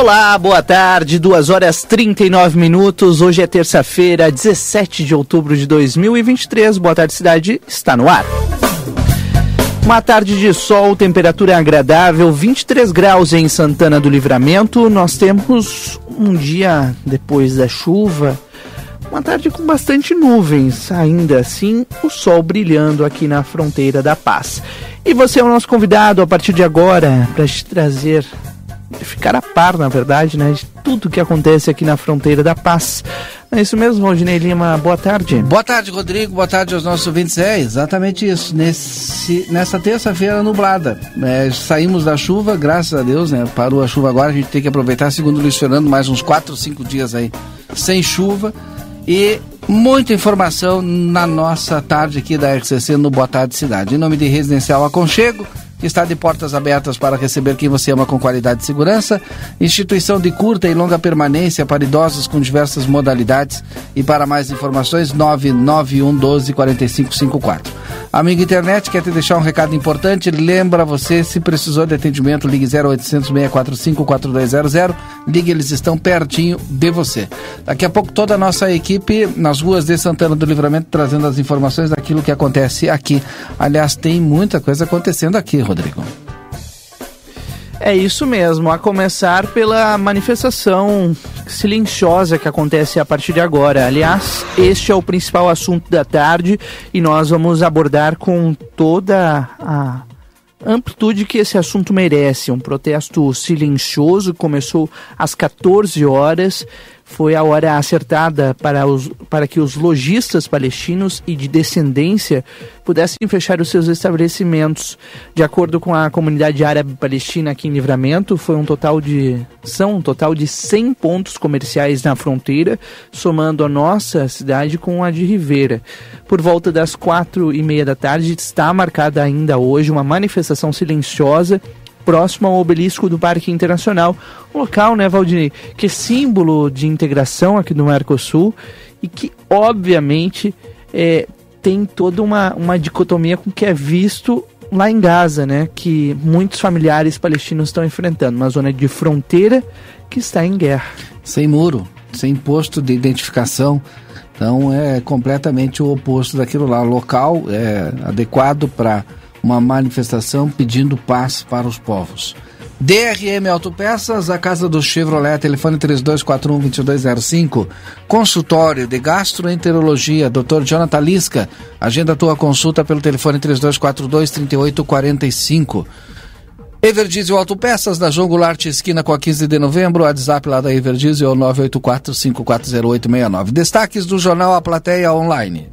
Olá, boa tarde, 2 horas 39 minutos. Hoje é terça-feira, 17 de outubro de 2023. Boa tarde, cidade, está no ar. Uma tarde de sol, temperatura agradável, 23 graus em Santana do Livramento. Nós temos um dia depois da chuva, uma tarde com bastante nuvens, ainda assim o sol brilhando aqui na fronteira da paz. E você é o nosso convidado a partir de agora para te trazer, ficar a par, na verdade, né, de tudo que acontece aqui na fronteira da paz. É isso mesmo, Rodinei Lima, boa tarde. Boa tarde, Rodrigo, boa tarde aos nossos ouvintes. É exatamente isso, Nesse, nessa terça-feira nublada. É, saímos da chuva, graças a Deus, né? Parou a chuva agora, a gente tem que aproveitar, segundo o Luiz Fernando, mais uns 4, 5 dias aí sem chuva e muita informação na nossa tarde aqui da RCC no Boa Tarde Cidade. Em nome de Residencial Aconchego, está de portas abertas para receber quem você ama com qualidade e segurança. Instituição de curta e longa permanência para idosos com diversas modalidades. E para mais informações, 991 12 4554. Amigo internet, quer te deixar um recado importante? Lembra você, se precisou de atendimento, ligue 0800 645 4200. Ligue, eles estão pertinho de você. Daqui a pouco toda a nossa equipe nas ruas de Santana do Livramento trazendo as informações daquilo que acontece aqui. Aliás, tem muita coisa acontecendo aqui, Rodrigo. É isso mesmo, a começar pela manifestação silenciosa que acontece a partir de agora. Aliás, este é o principal assunto da tarde e nós vamos abordar com toda a amplitude que esse assunto merece. Um protesto silencioso começou às 14 horas foi a hora acertada para, os, para que os lojistas palestinos e de descendência pudessem fechar os seus estabelecimentos. De acordo com a comunidade árabe palestina aqui em Livramento, foi um total de são um total de 100 pontos comerciais na fronteira, somando a nossa cidade com a de Ribeira. Por volta das quatro e meia da tarde está marcada ainda hoje uma manifestação silenciosa próximo ao obelisco do Parque Internacional, um local, né, Valdinei, que é símbolo de integração aqui do Mercosul e que, obviamente, é, tem toda uma, uma dicotomia com o que é visto lá em Gaza, né, que muitos familiares palestinos estão enfrentando, uma zona de fronteira que está em guerra. Sem muro, sem posto de identificação, então é completamente o oposto daquilo lá. Local é adequado para uma manifestação pedindo paz para os povos. DRM Autopeças, a casa do Chevrolet, telefone 3241-2205. Consultório de Gastroenterologia, Dr. Jonathan Lisca. Agenda tua consulta pelo telefone 3242-3845. Everdiesel Autopeças, na João Goulart, esquina com a 15 de novembro. WhatsApp lá da Everdiesel é o 984-540869. Destaques do jornal A Plateia Online.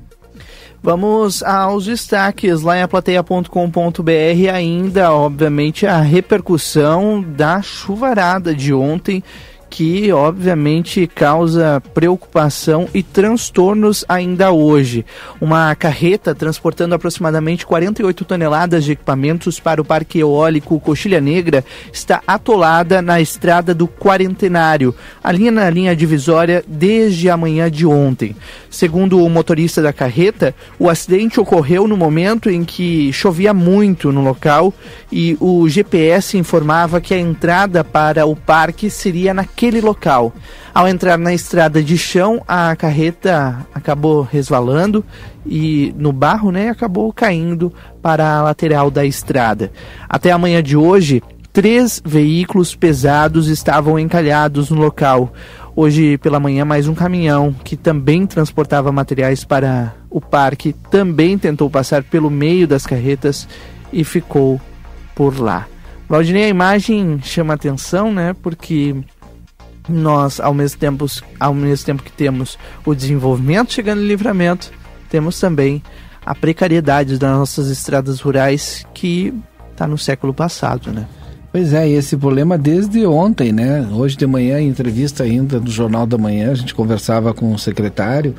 Vamos aos destaques lá em aplateia.com.br ainda, obviamente, a repercussão da chuvarada de ontem que obviamente causa preocupação e transtornos ainda hoje. Uma carreta transportando aproximadamente 48 toneladas de equipamentos para o Parque Eólico Coxilha Negra está atolada na estrada do Quarentenário, ali na linha divisória desde a manhã de ontem. Segundo o motorista da carreta, o acidente ocorreu no momento em que chovia muito no local e o GPS informava que a entrada para o parque seria na naquele local. Ao entrar na estrada de chão, a carreta acabou resvalando e no barro, né, acabou caindo para a lateral da estrada. Até a manhã de hoje, três veículos pesados estavam encalhados no local. Hoje pela manhã, mais um caminhão que também transportava materiais para o parque também tentou passar pelo meio das carretas e ficou por lá. Valdinei, a imagem chama atenção, né? Porque nós, ao mesmo tempo, ao mesmo tempo que temos o desenvolvimento chegando em livramento, temos também a precariedade das nossas estradas rurais que está no século passado, né? Pois é, e esse problema desde ontem, né? Hoje de manhã, em entrevista ainda no Jornal da Manhã, a gente conversava com o secretário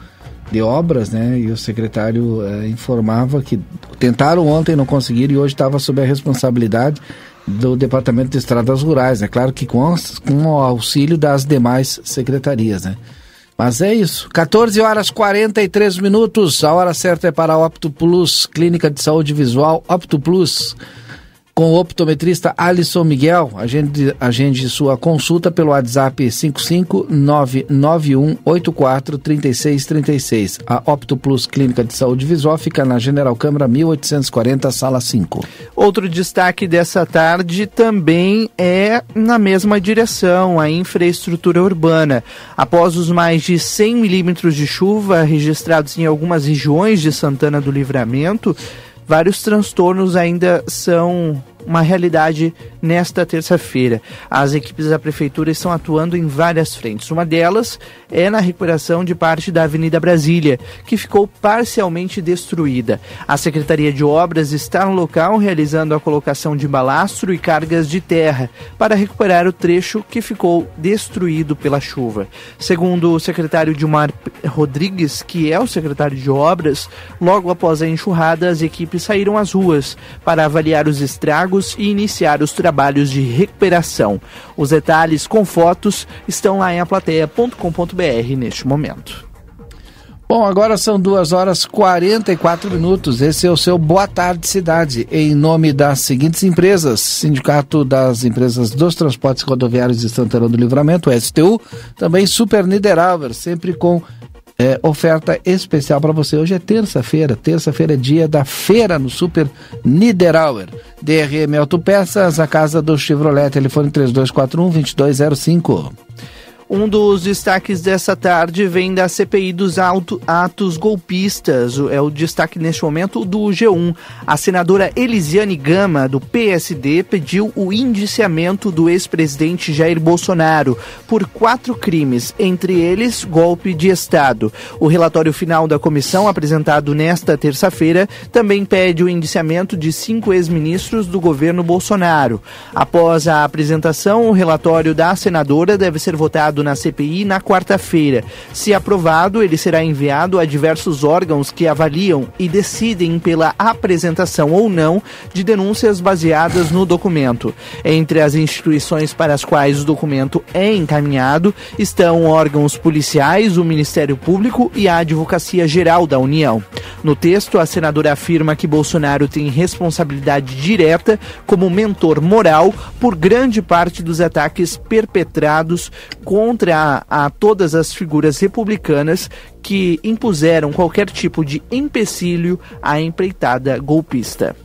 de obras, né? E o secretário eh, informava que tentaram ontem, não conseguiram e hoje estava sob a responsabilidade do Departamento de Estradas Rurais, é né? claro que com, com o auxílio das demais secretarias, né? Mas é isso. 14 horas 43 minutos. A hora certa é para a Opto Plus, Clínica de Saúde Visual Opto Plus com o optometrista Alisson Miguel. Agende, agende sua consulta pelo WhatsApp 55991843636. A Opto Plus Clínica de Saúde Visual fica na General Câmara 1840, sala 5. Outro destaque dessa tarde também é na mesma direção, a infraestrutura urbana. Após os mais de 100 milímetros de chuva registrados em algumas regiões de Santana do Livramento, vários transtornos ainda são uma realidade nesta terça-feira. As equipes da prefeitura estão atuando em várias frentes. Uma delas é na recuperação de parte da Avenida Brasília, que ficou parcialmente destruída. A Secretaria de Obras está no local realizando a colocação de balastro e cargas de terra para recuperar o trecho que ficou destruído pela chuva. Segundo o secretário Dilmar Rodrigues, que é o secretário de Obras, logo após a enxurrada, as equipes saíram às ruas para avaliar os estragos e iniciar os trabalhos de recuperação. Os detalhes com fotos estão lá em aplateia.com.br neste momento. Bom, agora são 2 horas 44 minutos. Esse é o seu Boa Tarde Cidade, em nome das seguintes empresas: Sindicato das Empresas dos Transportes Rodoviários de Santana do Livramento, STU, também Super Niederauer, sempre com é, oferta especial para você. Hoje é terça-feira, terça-feira é dia da feira no Super Niederauer. DRM Autopeças, a casa do Chevrolet, telefone 3241-2205. Um dos destaques dessa tarde vem da CPI dos auto, atos golpistas. É o destaque neste momento do G1. A senadora Elisiane Gama, do PSD, pediu o indiciamento do ex-presidente Jair Bolsonaro por quatro crimes, entre eles golpe de Estado. O relatório final da comissão, apresentado nesta terça-feira, também pede o indiciamento de cinco ex-ministros do governo Bolsonaro. Após a apresentação, o relatório da senadora deve ser votado na CPI na quarta-feira. Se aprovado, ele será enviado a diversos órgãos que avaliam e decidem pela apresentação ou não de denúncias baseadas no documento. Entre as instituições para as quais o documento é encaminhado estão órgãos policiais, o Ministério Público e a Advocacia Geral da União. No texto, a senadora afirma que Bolsonaro tem responsabilidade direta como mentor moral por grande parte dos ataques perpetrados contra contra a, a todas as figuras republicanas que impuseram qualquer tipo de empecilho à empreitada golpista.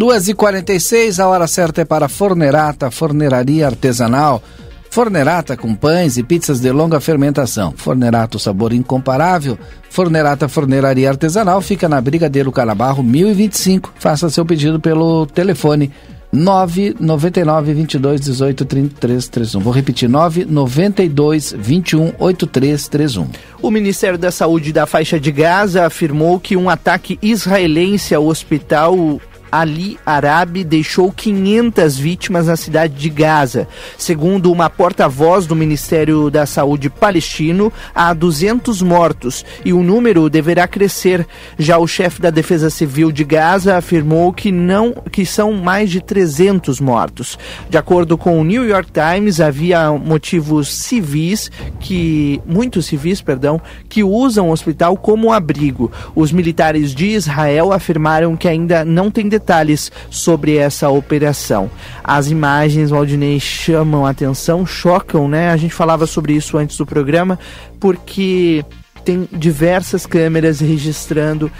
2h46, a hora certa é para Fornerata, forneraria artesanal. Fornerata com pães e pizzas de longa fermentação. Fornerata, sabor incomparável. Fornerata Forneraria Artesanal fica na Brigadeiro Canabarro 1025. Faça seu pedido pelo telefone 999 22 18 33 31. Vou repetir, 992 21 83 31. O Ministério da Saúde da faixa de Gaza afirmou que um ataque israelense ao hospital Ali Arabi deixou 500 vítimas na cidade de Gaza. Segundo uma porta-voz do Ministério da Saúde palestino, há 200 mortos e o número deverá crescer. Já o chefe da Defesa Civil de Gaza afirmou que não que são mais de 300 mortos. De acordo com o New York Times, havia motivos civis que muitos civis, perdão, que usam o hospital como abrigo. Os militares de Israel afirmaram que ainda não tem detalhes sobre essa operação. As imagens, Waldinei, chamam a atenção, chocam, né? A gente falava sobre isso antes do programa, porque tem diversas câmeras registrando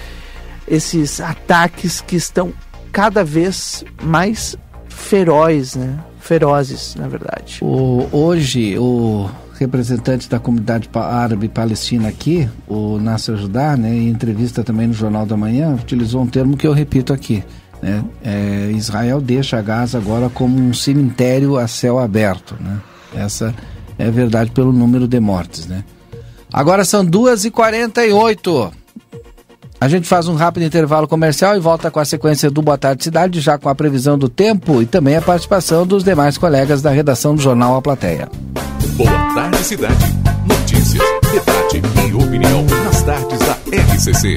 esses ataques que estão cada vez mais feroz, né? Ferozes, na verdade. O, hoje, o representante da comunidade árabe palestina aqui, o Nasser Judá, né, em entrevista também no Jornal da Manhã, utilizou um termo que eu repito aqui. Né? É, Israel deixa Gaza agora como um cemitério a céu aberto. Né? Essa é verdade pelo número de mortes, né? Agora são 2h48. A gente faz um rápido intervalo comercial e volta com a sequência do Boa Tarde Cidade, já com a previsão do tempo e também a participação dos demais colegas da redação do jornal A Plateia. Boa Tarde Cidade. Notícias, debate e opinião nas tardes da RCC.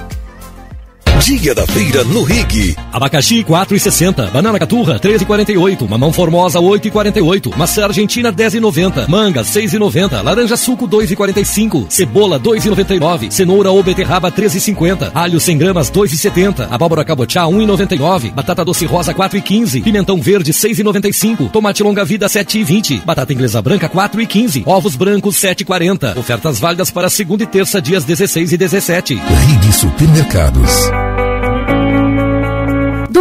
Dia da feira no Rig. Abacaxi 4,60, banana caturra 13,48, mamão formosa 8,48, maçã argentina 10,90, manga 6,90, laranja suco 2,45, cebola 2,99, cenoura ou beterraba 13,50, alho 100 gramas 2,70, abóbora cabotiá 1,99, batata doce rosa 4,15, pimentão verde 6,95, tomate longa vida 7,20, batata inglesa branca 4,15, ovos brancos 7,40. Ofertas válidas para segunda e terça dias 16 e 17. Rig Supermercados.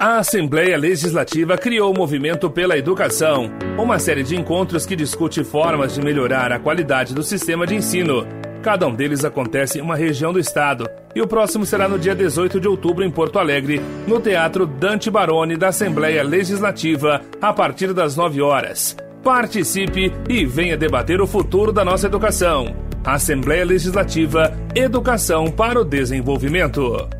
A Assembleia Legislativa criou o Movimento pela Educação, uma série de encontros que discute formas de melhorar a qualidade do sistema de ensino. Cada um deles acontece em uma região do estado, e o próximo será no dia 18 de outubro em Porto Alegre, no Teatro Dante Baroni da Assembleia Legislativa, a partir das 9 horas. Participe e venha debater o futuro da nossa educação. Assembleia Legislativa Educação para o Desenvolvimento.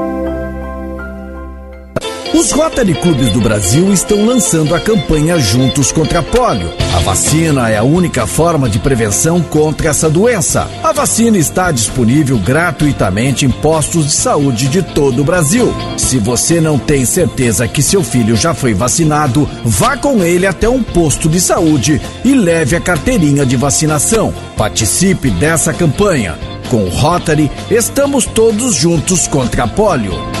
Os Rotary Clubes do Brasil estão lançando a campanha Juntos contra a Polio. A vacina é a única forma de prevenção contra essa doença. A vacina está disponível gratuitamente em postos de saúde de todo o Brasil. Se você não tem certeza que seu filho já foi vacinado, vá com ele até um posto de saúde e leve a carteirinha de vacinação. Participe dessa campanha. Com o Rotary, estamos todos juntos contra a polio.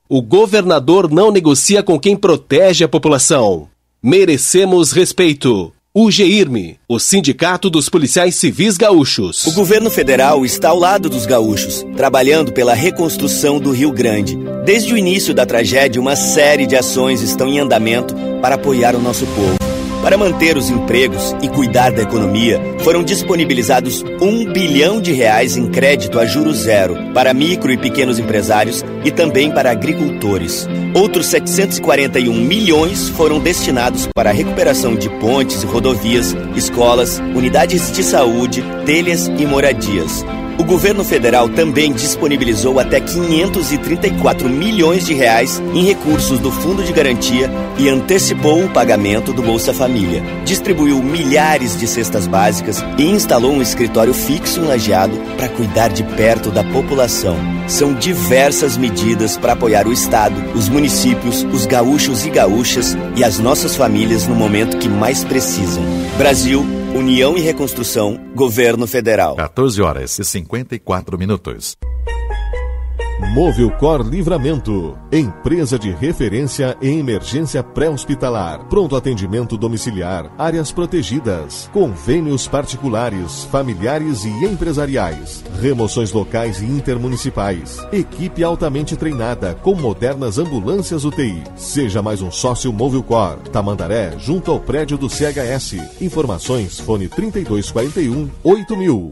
O governador não negocia com quem protege a população. Merecemos respeito. O o Sindicato dos Policiais Civis Gaúchos. O governo federal está ao lado dos gaúchos, trabalhando pela reconstrução do Rio Grande. Desde o início da tragédia, uma série de ações estão em andamento para apoiar o nosso povo. Para manter os empregos e cuidar da economia, foram disponibilizados um bilhão de reais em crédito a juro zero para micro e pequenos empresários e também para agricultores. Outros 741 milhões foram destinados para a recuperação de pontes e rodovias, escolas, unidades de saúde, telhas e moradias. O governo federal também disponibilizou até 534 milhões de reais em recursos do Fundo de Garantia e antecipou o pagamento do Bolsa Família. Distribuiu milhares de cestas básicas e instalou um escritório fixo em Lajeado para cuidar de perto da população. São diversas medidas para apoiar o Estado, os municípios, os gaúchos e gaúchas e as nossas famílias no momento que mais precisam. Brasil, União e Reconstrução, Governo Federal. 14 horas e 54 minutos. Movilcor Livramento, empresa de referência em emergência pré-hospitalar, pronto atendimento domiciliar, áreas protegidas, convênios particulares, familiares e empresariais, remoções locais e intermunicipais, equipe altamente treinada com modernas ambulâncias UTI. Seja mais um sócio Movilcor, Tamandaré, junto ao prédio do CHS. Informações fone 3241 8000.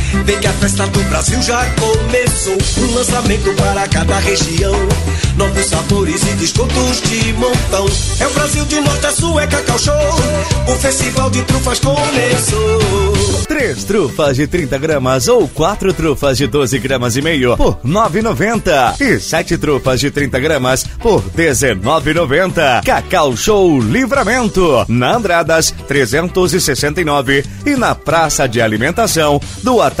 Vem que a festa do Brasil já começou. Um lançamento para cada região. Novos sabores e descontos de montão. É o Brasil de norte a sul, é Cacau Show. O festival de trufas começou. Três trufas de 30 gramas ou quatro trufas de 12 gramas e meio por 9,90. E sete trufas de 30 gramas por 19,90. Cacau Show Livramento. Na Andradas 369 e na Praça de Alimentação do Atacadão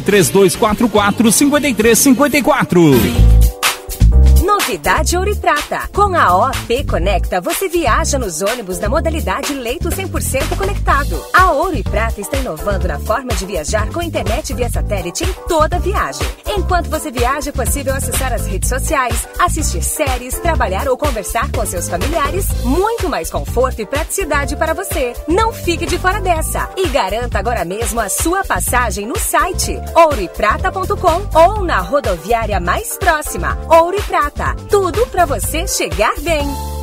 Telefone 3244 5354. Novidade Ouro e Prata. Com a OP Conecta, você viaja nos ônibus da modalidade leito 100% conectado. A Ouro e Prata está inovando na forma de viajar com internet via satélite em toda viagem. Enquanto você viaja, é possível acessar as redes sociais, assistir séries, trabalhar ou conversar com seus familiares. Muito mais conforto e praticidade para você. Não fique de fora dessa e garanta agora mesmo a sua passagem no site ouroeprata.com ou na rodoviária mais próxima. Ouro e Prata tudo para você chegar bem.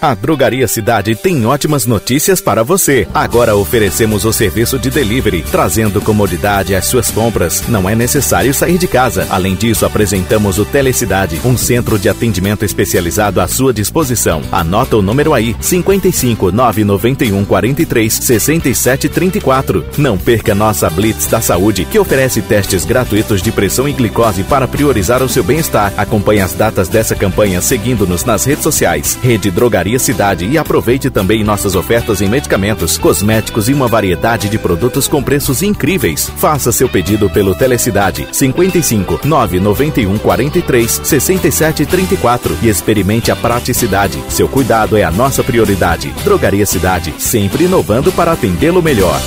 A Drogaria Cidade tem ótimas notícias para você. Agora oferecemos o serviço de delivery, trazendo comodidade às suas compras. Não é necessário sair de casa. Além disso, apresentamos o Telecidade, um centro de atendimento especializado à sua disposição. Anota o número aí: 55 991 43 67 34. Não perca nossa Blitz da Saúde, que oferece testes gratuitos de pressão e glicose para priorizar o seu bem-estar. Acompanhe as datas dessa campanha seguindo-nos nas redes sociais. Rede Drogaria Drogaria Cidade e aproveite também nossas ofertas em medicamentos, cosméticos e uma variedade de produtos com preços incríveis. Faça seu pedido pelo Telecidade 55 991 43 67 34 e experimente a praticidade. Seu cuidado é a nossa prioridade. Drogaria Cidade, sempre inovando para atendê-lo melhor.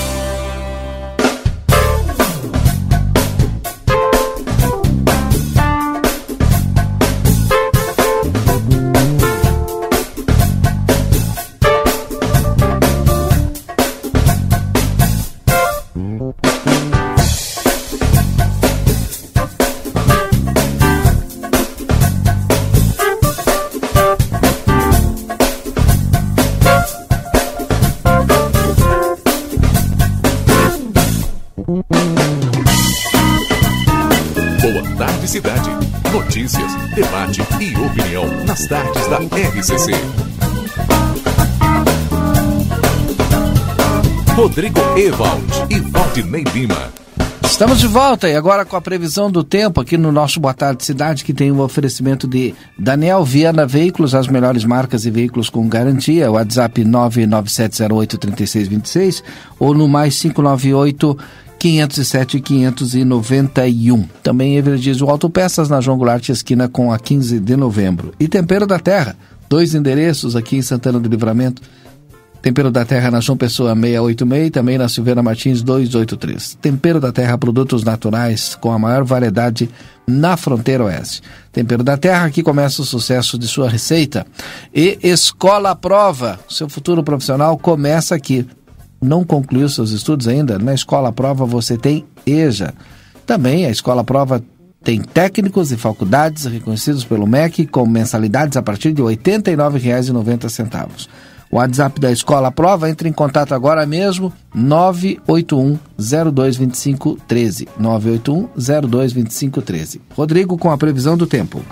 Rodrigo Ewald e Valdinei Lima. Estamos de volta e agora com a previsão do tempo aqui no nosso Boa Tarde Cidade, que tem o um oferecimento de Daniel Viana Veículos, as melhores marcas e veículos com garantia. WhatsApp 997083626 ou no mais 598 507 591. Também Everdiesel Autopeças na João Goulart esquina com a 15 de novembro. E Tempero da Terra, dois endereços aqui em Santana do Livramento. Tempero da Terra na João Pessoa 686 e também na Silveira Martins 283. Tempero da Terra, produtos naturais com a maior variedade na fronteira oeste. Tempero da Terra, aqui começa o sucesso de sua receita. E Escola Prova, seu futuro profissional começa aqui. Não concluiu seus estudos ainda? Na Escola Prova você tem EJA. Também a Escola Prova tem técnicos e faculdades reconhecidos pelo MEC com mensalidades a partir de R$ 89,90. O WhatsApp da Escola Prova, entre em contato agora mesmo, 981 0225 13. 981 0225 13. Rodrigo, com a previsão do tempo.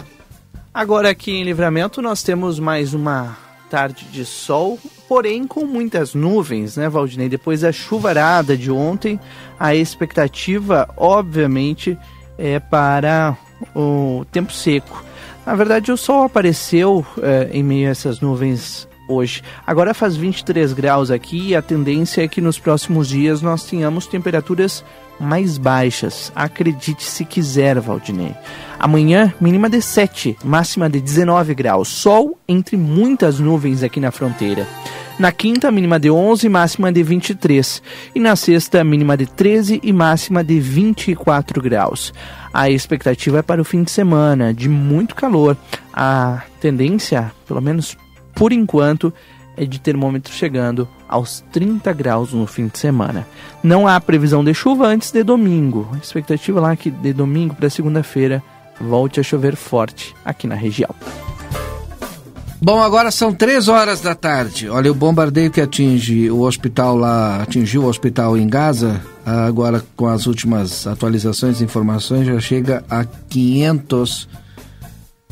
Agora aqui em Livramento nós temos mais uma tarde de sol, porém com muitas nuvens, né, Valdinei? Depois da chuvarada de ontem, a expectativa, obviamente, é para o tempo seco. Na verdade, o sol apareceu é, em meio a essas nuvens hoje. Agora faz 23 graus aqui e a tendência é que nos próximos dias nós tenhamos temperaturas mais baixas. Acredite se quiser, Valdinei. Amanhã, mínima de 7, máxima de 19 graus. Sol entre muitas nuvens aqui na fronteira. Na quinta, mínima de 11, máxima de 23. E na sexta, mínima de 13 e máxima de 24 graus. A expectativa é para o fim de semana, de muito calor. A tendência, pelo menos por enquanto, é de termômetro chegando aos 30 graus no fim de semana. Não há previsão de chuva antes de domingo. A expectativa lá é que de domingo para segunda-feira volte a chover forte aqui na região. Bom, agora são três horas da tarde. Olha, o bombardeio que atinge o hospital lá, atingiu o hospital em Gaza, agora com as últimas atualizações e informações, já chega a 500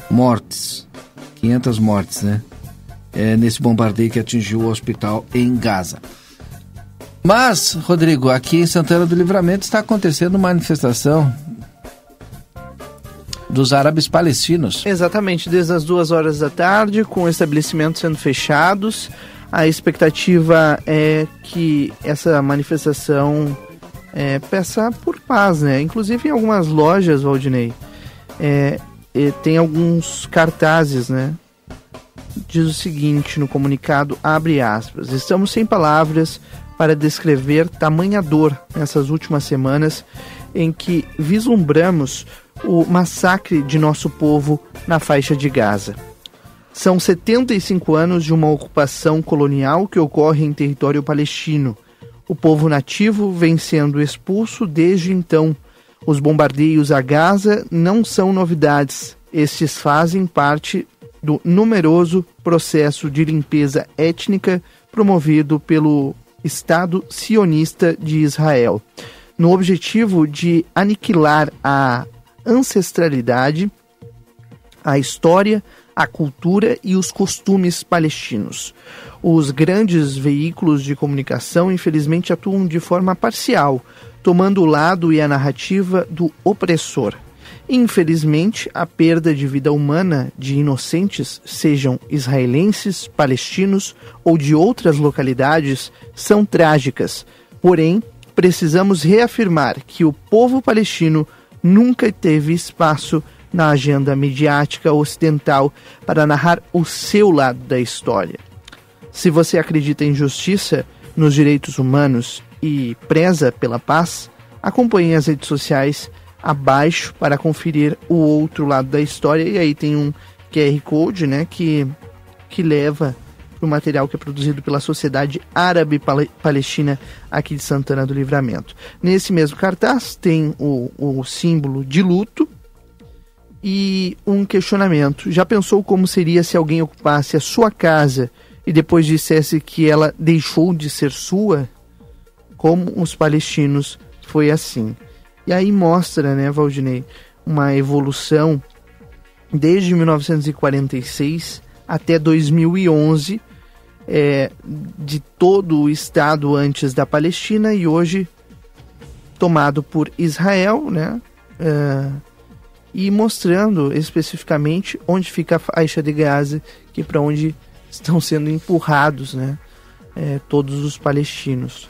mortes. 500 mortes, né? É, nesse bombardeio que atingiu o hospital em Gaza. Mas, Rodrigo, aqui em Santana do Livramento está acontecendo uma manifestação dos árabes palestinos. Exatamente, desde as duas horas da tarde, com estabelecimentos sendo fechados. A expectativa é que essa manifestação é, peça por paz, né? Inclusive em algumas lojas, Valdinei, é, tem alguns cartazes, né? Diz o seguinte no comunicado, abre aspas, estamos sem palavras para descrever tamanha dor nessas últimas semanas em que vislumbramos o massacre de nosso povo na faixa de Gaza. São 75 anos de uma ocupação colonial que ocorre em território palestino. O povo nativo vem sendo expulso desde então. Os bombardeios a Gaza não são novidades. Estes fazem parte do numeroso processo de limpeza étnica promovido pelo Estado sionista de Israel, no objetivo de aniquilar a ancestralidade, a história, a cultura e os costumes palestinos. Os grandes veículos de comunicação, infelizmente, atuam de forma parcial, tomando o lado e a narrativa do opressor. Infelizmente, a perda de vida humana de inocentes, sejam israelenses, palestinos ou de outras localidades, são trágicas. Porém, precisamos reafirmar que o povo palestino nunca teve espaço na agenda midiática ocidental para narrar o seu lado da história. Se você acredita em justiça, nos direitos humanos e preza pela paz, acompanhe as redes sociais abaixo para conferir o outro lado da história. E aí tem um QR Code, né, que, que leva para o material que é produzido pela Sociedade Árabe Palestina aqui de Santana do Livramento. Nesse mesmo cartaz tem o, o símbolo de luto e um questionamento. Já pensou como seria se alguém ocupasse a sua casa e depois dissesse que ela deixou de ser sua? Como os palestinos foi assim. E aí mostra, né, Valdinei, uma evolução desde 1946 até 2011 é, de todo o estado antes da Palestina e hoje tomado por Israel, né? É, e mostrando especificamente onde fica a faixa de Gaza, que é para onde estão sendo empurrados, né? É, todos os palestinos.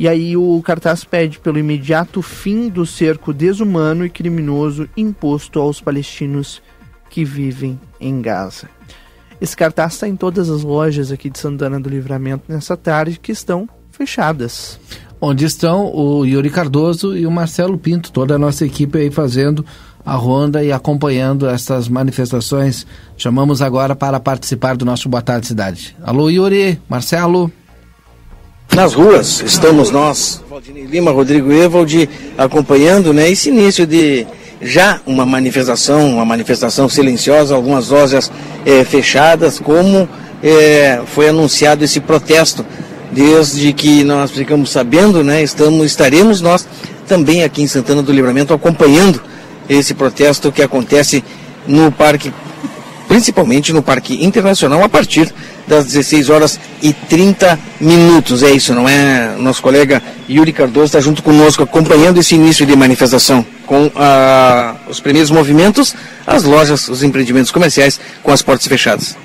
E aí o cartaz pede pelo imediato fim do cerco desumano e criminoso imposto aos palestinos que vivem em Gaza. Esse cartaz está em todas as lojas aqui de Santana do Livramento nessa tarde que estão fechadas. Onde estão o Yuri Cardoso e o Marcelo Pinto, toda a nossa equipe aí fazendo a ronda e acompanhando essas manifestações. Chamamos agora para participar do nosso Boa Tarde Cidade. Alô Yuri, Marcelo. Nas ruas estamos nós, Valdinei Lima, Rodrigo Evaldi, acompanhando né, esse início de já uma manifestação, uma manifestação silenciosa, algumas lojas é, fechadas, como é, foi anunciado esse protesto. Desde que nós ficamos sabendo, né, estamos, estaremos nós também aqui em Santana do Livramento acompanhando esse protesto que acontece no Parque, principalmente no Parque Internacional, a partir das 16 horas e 30 minutos. É isso, não é? Nosso colega Yuri Cardoso está junto conosco acompanhando esse início de manifestação com ah, os primeiros movimentos, as lojas, os empreendimentos comerciais com as portas fechadas.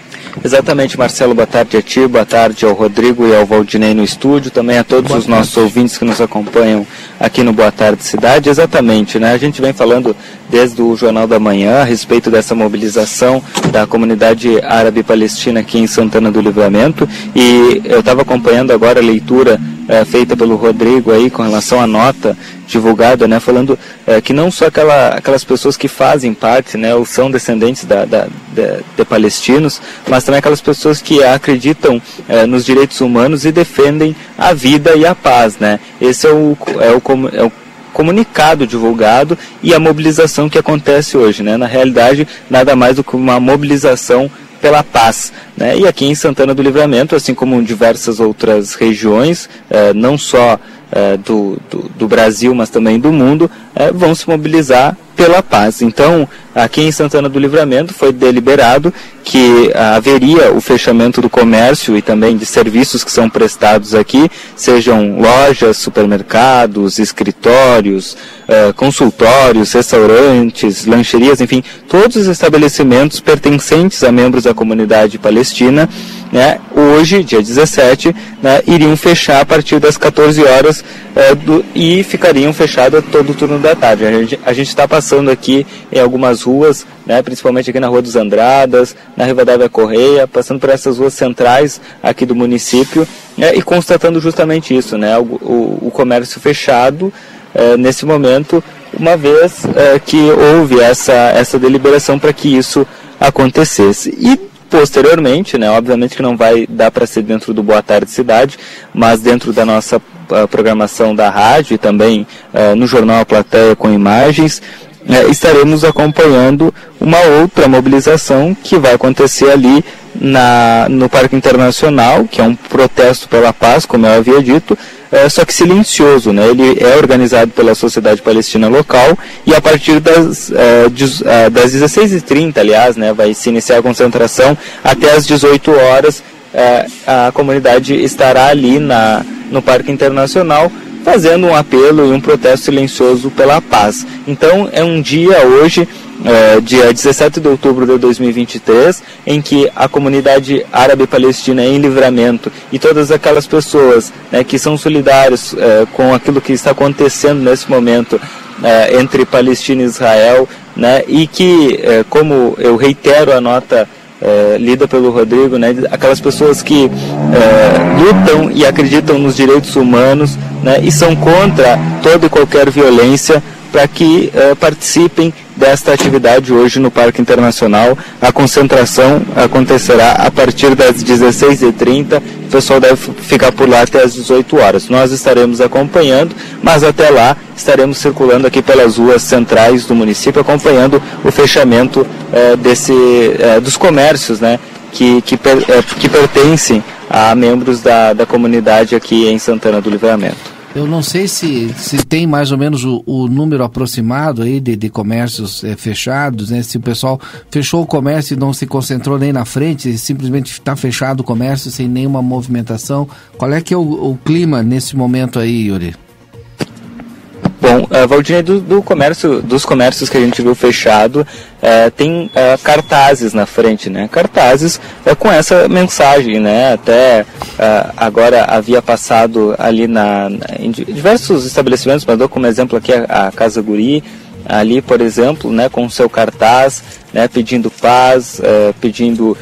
Exatamente, Marcelo, boa tarde a ti, boa tarde ao Rodrigo e ao Valdinei no estúdio, também a todos boa os tarde. nossos ouvintes que nos acompanham aqui no Boa Tarde Cidade. Exatamente, né? A gente vem falando desde o Jornal da Manhã a respeito dessa mobilização da comunidade árabe palestina aqui em Santana do Livramento e eu estava acompanhando agora a leitura é, feita pelo Rodrigo aí com relação à nota divulgada, né, falando é, que não só aquela, aquelas pessoas que fazem parte, né, ou são descendentes da, da de, palestinos, mas também aquelas pessoas que acreditam é, nos direitos humanos e defendem a vida e a paz, né. Esse é o, é o, é o comunicado divulgado e a mobilização que acontece hoje, né. Na realidade, nada mais do que uma mobilização pela paz. Né? E aqui em Santana do Livramento, assim como em diversas outras regiões, eh, não só eh, do, do, do, Brasil, mas também do mundo, eh, vão se mobilizar pela paz. Então, aqui em Santana do Livramento foi deliberado que haveria o fechamento do comércio e também de serviços que são prestados aqui, sejam lojas, supermercados, escritórios, uh, consultórios, restaurantes, lancherias, enfim, todos os estabelecimentos pertencentes a membros da comunidade palestina né, hoje, dia 17, né, iriam fechar a partir das 14 horas é, do, e ficariam fechadas todo o turno da tarde. A gente está passando aqui em algumas ruas, né, principalmente aqui na Rua dos Andradas, na Rivadavia Correia, passando por essas ruas centrais aqui do município né, e constatando justamente isso, né, o, o, comércio fechado é, nesse momento, uma vez é, que houve essa, essa deliberação para que isso acontecesse. E posteriormente, né, obviamente que não vai dar para ser dentro do Boa Tarde Cidade, mas dentro da nossa uh, programação da rádio e também uh, no jornal A Plateia com imagens, uh, estaremos acompanhando uma outra mobilização que vai acontecer ali na, no Parque Internacional, que é um protesto pela paz, como eu havia dito, é, só que silencioso. Né? Ele é organizado pela Sociedade Palestina Local e a partir das, das 16h30, aliás, né, vai se iniciar a concentração até as 18 horas. É, a comunidade estará ali na, no Parque Internacional fazendo um apelo e um protesto silencioso pela paz. Então é um dia hoje é, dia 17 de outubro de 2023, em que a comunidade árabe palestina em livramento e todas aquelas pessoas né, que são solidários é, com aquilo que está acontecendo nesse momento é, entre Palestina e Israel, né, e que, é, como eu reitero a nota é, lida pelo Rodrigo, né, aquelas pessoas que é, lutam e acreditam nos direitos humanos né, e são contra toda e qualquer violência para que uh, participem desta atividade hoje no Parque Internacional. A concentração acontecerá a partir das 16h30. O pessoal deve ficar por lá até as 18 horas. Nós estaremos acompanhando, mas até lá estaremos circulando aqui pelas ruas centrais do município, acompanhando o fechamento uh, desse, uh, dos comércios né, que, que, per, que pertencem a membros da, da comunidade aqui em Santana do Livramento. Eu não sei se, se tem mais ou menos o, o número aproximado aí de, de comércios é, fechados, né? Se o pessoal fechou o comércio e não se concentrou nem na frente, simplesmente está fechado o comércio sem nenhuma movimentação. Qual é que é o, o clima nesse momento aí, Yuri? Bom, uh, Valdinei, do, do, comércio, dos comércios que a gente viu fechado, uh, tem uh, cartazes na frente, né? Cartazes uh, com essa mensagem, né? Até agora havia passado ali na, na, em diversos estabelecimentos, mas dou como exemplo aqui a, a Casa Guri, ali, por exemplo, né, com o seu cartaz, né, pedindo paz, pedindo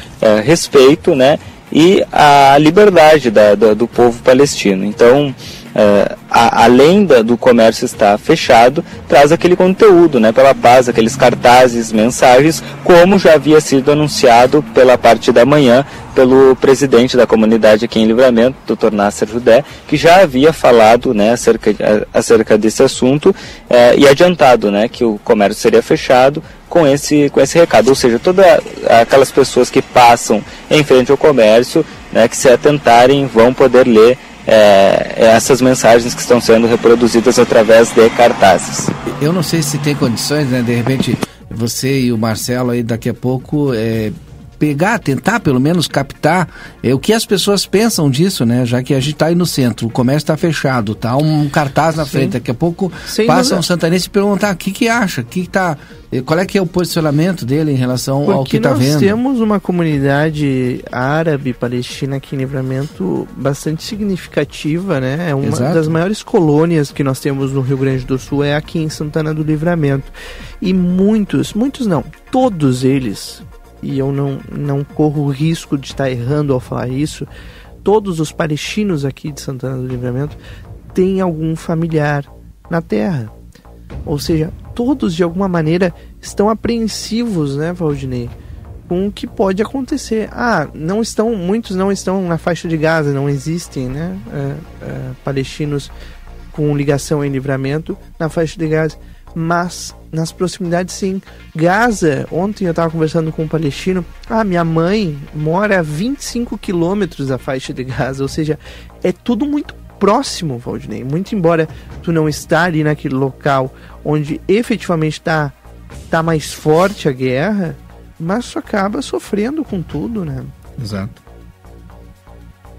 respeito, né, e a liberdade da, da, do povo palestino. Então, uh, a, além da, do comércio estar fechado, traz aquele conteúdo, né, pela paz, aqueles cartazes, mensagens, como já havia sido anunciado pela parte da manhã pelo presidente da comunidade aqui em Livramento, Dr. Nasser Judé, que já havia falado né, acerca, acerca desse assunto uh, e adiantado né, que o comércio seria fechado com esse, com esse recado. Ou seja, todas aquelas pessoas que passam em frente ao comércio, né, que se atentarem, vão poder ler é, é, essas mensagens que estão sendo reproduzidas através de cartazes. Eu não sei se tem condições, né? De repente, você e o Marcelo aí daqui a pouco é, pegar, tentar pelo menos captar é, o que as pessoas pensam disso, né? Já que a gente está aí no centro, o comércio está fechado, tá um cartaz na Sim. frente, daqui a pouco Sem passa dúvida. um santanense e perguntar o que que acha, o que, que tá, eh, qual é que é o posicionamento dele em relação Porque ao que está vendo. nós temos uma comunidade árabe palestina aqui em Livramento bastante significativa, né? É uma Exato. das maiores colônias que nós temos no Rio Grande do Sul é aqui em Santana do Livramento. E muitos, muitos não, todos eles e eu não, não corro o risco de estar errando ao falar isso, todos os palestinos aqui de Santana do Livramento têm algum familiar na terra. Ou seja, todos de alguma maneira estão apreensivos, né, Valdinei? Com o que pode acontecer. Ah, não estão, muitos não estão na faixa de Gaza, não existem, né, é, é, palestinos com ligação em livramento na faixa de Gaza mas nas proximidades sim. Gaza, ontem eu estava conversando com um palestino, ah, minha mãe mora a 25 quilômetros da faixa de Gaza, ou seja, é tudo muito próximo, Valdinei. Muito embora tu não está ali naquele local onde efetivamente está tá mais forte a guerra, mas tu acaba sofrendo com tudo, né? Exato.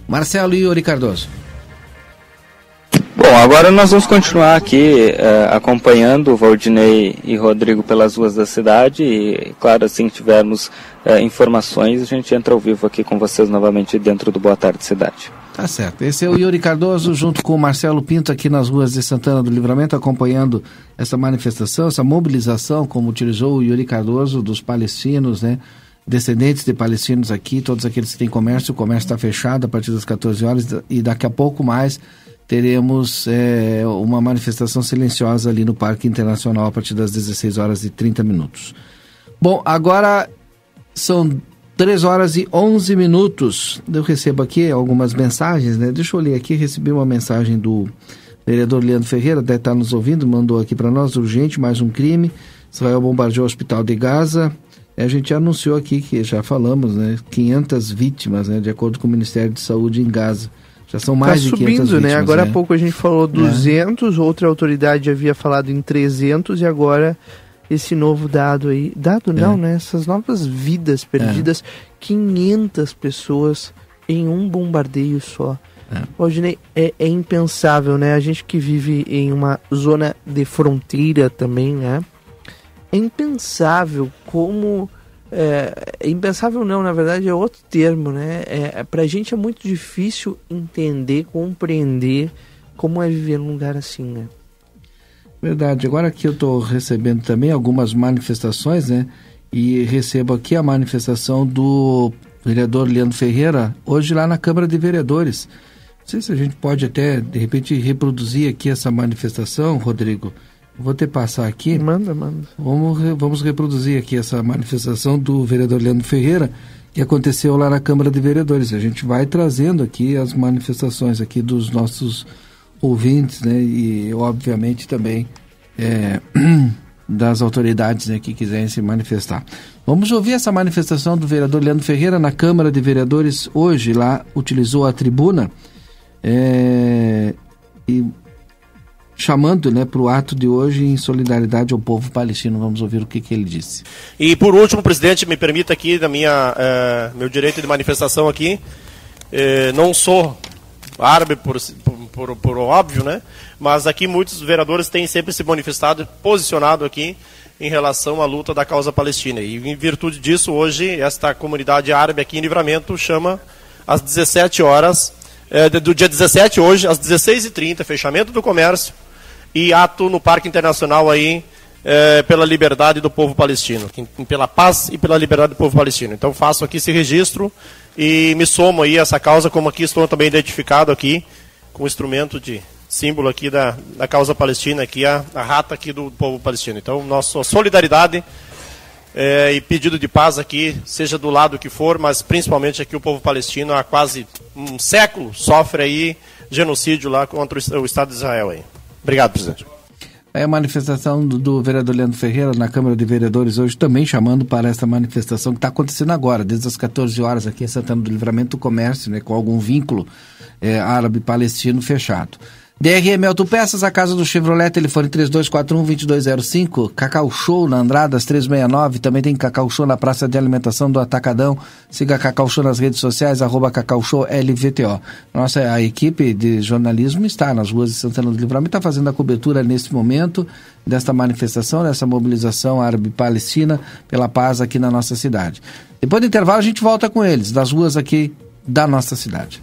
Marcelo e Yuri Cardoso. Bom, agora nós vamos continuar aqui uh, acompanhando o Valdinei e Rodrigo pelas ruas da cidade e, claro, assim que tivermos uh, informações, a gente entra ao vivo aqui com vocês novamente dentro do Boa Tarde Cidade. Tá certo. Esse é o Yuri Cardoso junto com o Marcelo Pinto aqui nas ruas de Santana do Livramento acompanhando essa manifestação, essa mobilização, como utilizou o Yuri Cardoso dos palestinos, né? Descendentes de palestinos aqui, todos aqueles que têm comércio, o comércio está fechado a partir das 14 horas e daqui a pouco mais teremos é, uma manifestação silenciosa ali no Parque Internacional a partir das 16 horas e 30 minutos. Bom, agora são 3 horas e 11 minutos. Eu recebo aqui algumas mensagens, né? Deixa eu ler aqui, recebi uma mensagem do vereador Leandro Ferreira, deve estar nos ouvindo, mandou aqui para nós, urgente, mais um crime. Israel bombardeou o hospital de Gaza. A gente anunciou aqui, que já falamos, né? 500 vítimas, né? De acordo com o Ministério de Saúde em Gaza. Já são mais tá de subindo, 500 né? vítimas, né? Agora há pouco a gente falou 200, é. outra autoridade havia falado em 300 e agora esse novo dado aí, dado não, é. né? Essas novas vidas perdidas, é. 500 pessoas em um bombardeio só. É. Valdinei, é, é impensável, né? A gente que vive em uma zona de fronteira também, né? É impensável como é, impensável não, na verdade é outro termo, né? É, pra gente é muito difícil entender, compreender como é viver num lugar assim, né? Verdade. Agora que eu estou recebendo também algumas manifestações, né? E recebo aqui a manifestação do vereador Leandro Ferreira, hoje lá na Câmara de Vereadores. Não sei se a gente pode até, de repente, reproduzir aqui essa manifestação, Rodrigo. Vou te passar aqui. Manda, manda. Vamos, vamos reproduzir aqui essa manifestação do vereador Leandro Ferreira, que aconteceu lá na Câmara de Vereadores. A gente vai trazendo aqui as manifestações aqui dos nossos ouvintes, né? E, obviamente, também é, das autoridades né, que quiserem se manifestar. Vamos ouvir essa manifestação do vereador Leandro Ferreira na Câmara de Vereadores hoje. Lá utilizou a tribuna é, e chamando né, para o ato de hoje em solidariedade ao povo palestino. Vamos ouvir o que, que ele disse. E por último, presidente, me permita aqui, da minha, eh, meu direito de manifestação aqui, eh, não sou árabe por, por, por, óbvio, né? mas aqui muitos vereadores têm sempre se manifestado, posicionado aqui em relação à luta da causa palestina. E em virtude disso, hoje, esta comunidade árabe aqui em Livramento chama às 17 horas, eh, do dia 17 hoje, às 16h30, fechamento do comércio, e ato no Parque Internacional aí é, pela liberdade do povo palestino, pela paz e pela liberdade do povo palestino. Então faço aqui esse registro e me somo aí a essa causa, como aqui estou também identificado aqui com o instrumento de símbolo aqui da, da causa palestina, aqui a, a rata aqui do povo palestino. Então nossa solidariedade é, e pedido de paz aqui, seja do lado que for, mas principalmente aqui o povo palestino há quase um século sofre aí genocídio lá contra o Estado de Israel aí. Obrigado, presidente. É a manifestação do, do, vereador Leandro Ferreira na Câmara de Vereadores hoje também chamando para essa manifestação que está acontecendo agora, desde as 14 horas aqui em Santana do Livramento do Comércio, né, com algum vínculo é, árabe-palestino fechado. DRM Autopeças, a casa do Chevrolet, telefone 3241-2205. Cacau Show na Andradas 369. Também tem Cacau Show na Praça de Alimentação do Atacadão. Siga Cacau Show nas redes sociais, arroba Cacau Show LVTO. Nossa, a equipe de jornalismo está nas ruas de Santana do Livramento, está fazendo a cobertura nesse momento desta manifestação, dessa mobilização árabe-palestina pela paz aqui na nossa cidade. Depois do intervalo, a gente volta com eles, das ruas aqui da nossa cidade.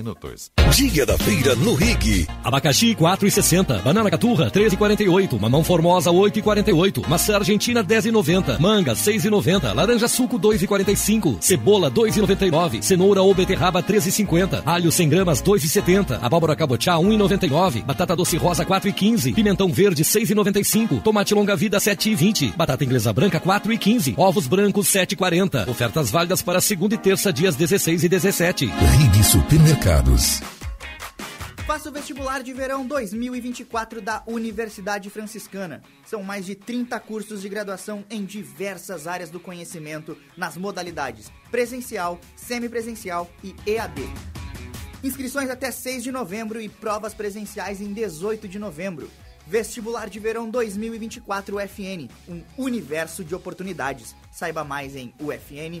Minutos. Dia da feira no Rig. Abacaxi 4,60. Banana caturra 13,48. Mamão formosa 8,48. Maçã argentina 10,90. Manga 6,90. Laranja suco 2,45. Cebola 2,99. Cenoura ou beterraba 13,50. Alho 100 gramas 2,70. Abóbora cabotiá 1,99. Batata doce rosa 4,15. Pimentão verde 6,95. Tomate longa vida 7,20. Batata inglesa branca 4,15. Ovos brancos 7,40. Ofertas válidas para segunda e terça dias 16 e 17. Rig Faça o vestibular de verão 2024 da Universidade Franciscana. São mais de 30 cursos de graduação em diversas áreas do conhecimento, nas modalidades presencial, semipresencial e EAD. Inscrições até 6 de novembro e provas presenciais em 18 de novembro. Vestibular de Verão 2024 UFN, um universo de oportunidades. Saiba mais em ufn.edu.br.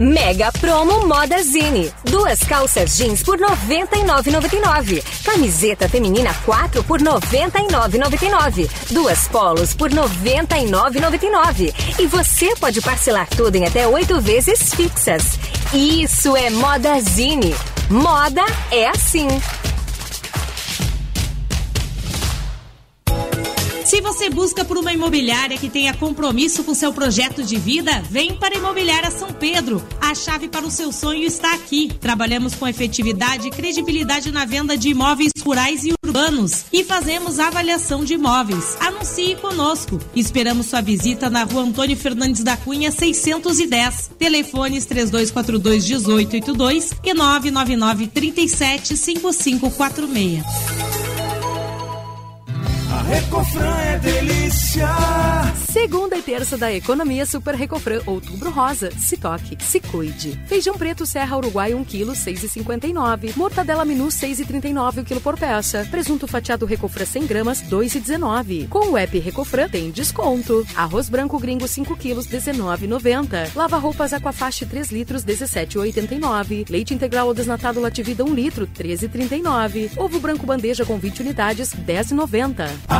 Mega Promo Moda Zine. Duas calças jeans por R$ 99,99. Camiseta feminina 4 por R$ 99,99. Duas polos por R$ 99,99. E você pode parcelar tudo em até oito vezes fixas. Isso é Moda Zine. Moda é assim. Se você busca por uma imobiliária que tenha compromisso com seu projeto de vida, vem para a Imobiliária São Pedro. A chave para o seu sonho está aqui. Trabalhamos com efetividade e credibilidade na venda de imóveis rurais e urbanos e fazemos avaliação de imóveis. Anuncie conosco. Esperamos sua visita na rua Antônio Fernandes da Cunha, 610. Telefones 3242 1882 e 999 37 5546. Recofran é delícia! Segunda e terça da Economia Super Recofran, Outubro Rosa. Se toque, se cuide. Feijão preto Serra Uruguai 1 kg 6,59. Mortadela Minu 6,39 o quilo por peça. Presunto fatiado Recofran 100 gramas 2,19. Com o app Recofran tem desconto. Arroz branco gringo 5 quilos 19,90. Lava roupas Aquafaste 3 litros 17,89. Leite integral ou desnatado Lativida 1 litro 13,39. Ovo branco bandeja com 20 unidades 10,90.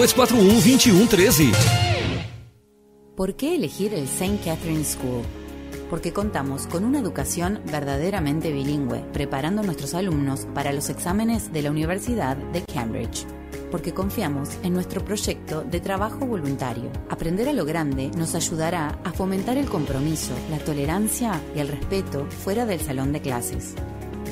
241-2113. ¿Por qué elegir el St. Catherine School? Porque contamos con una educación verdaderamente bilingüe, preparando a nuestros alumnos para los exámenes de la Universidad de Cambridge. Porque confiamos en nuestro proyecto de trabajo voluntario. Aprender a lo grande nos ayudará a fomentar el compromiso, la tolerancia y el respeto fuera del salón de clases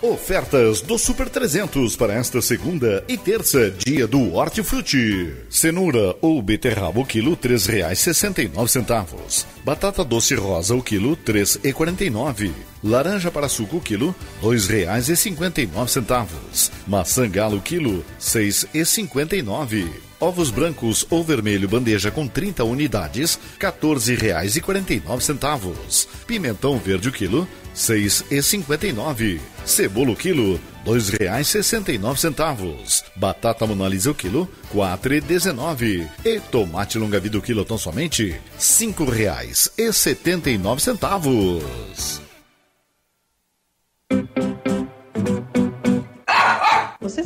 Ofertas do Super 300 para esta segunda e terça, dia do Hortifruti. Cenoura ou beterraba o quilo, R$ 3,69. Batata doce rosa o quilo, R$ 3,49. Laranja para suco o quilo, R$ 2,59. Maçã galo quilo, R$ 6,59. Ovos brancos ou vermelho bandeja com 30 unidades, R$ 14,49. Pimentão verde o quilo, R$ 6,59. Cebola o quilo, R$ 2,69. Batata monalisa o quilo, R$ 4,19. E tomate longa vida o quilo tão somente R$ 5,79. Você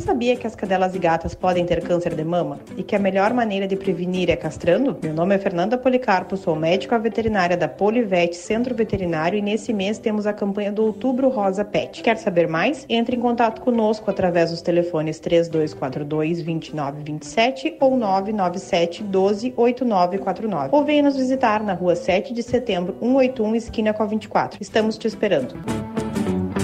sabia que as cadelas e gatas podem ter câncer de mama e que a melhor maneira de prevenir é castrando? Meu nome é Fernanda Policarpo, sou médica veterinária da Polivete Centro Veterinário e nesse mês temos a campanha do Outubro Rosa Pet. Quer saber mais? Entre em contato conosco através dos telefones 3242 2927 ou 997 12 8949 ou venha nos visitar na rua 7 de setembro 181 esquina com a 24. Estamos te esperando.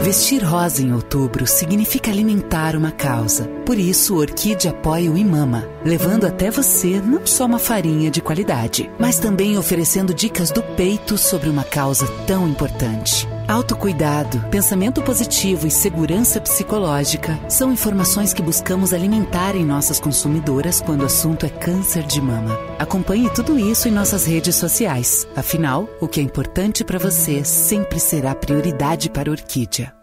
Vestir rosa em outubro significa alimentar uma causa. Por isso, Orquídea apoia o Imama, levando até você não só uma farinha de qualidade, mas também oferecendo dicas do peito sobre uma causa tão importante. Autocuidado, pensamento positivo e segurança psicológica são informações que buscamos alimentar em nossas consumidoras quando o assunto é câncer de mama. Acompanhe tudo isso em nossas redes sociais. Afinal, o que é importante para você sempre será prioridade para a Orquídea.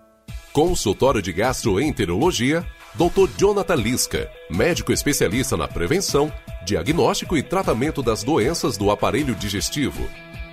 Consultório de Gastroenterologia, Dr. Jonathan Lisca, médico especialista na prevenção, diagnóstico e tratamento das doenças do aparelho digestivo.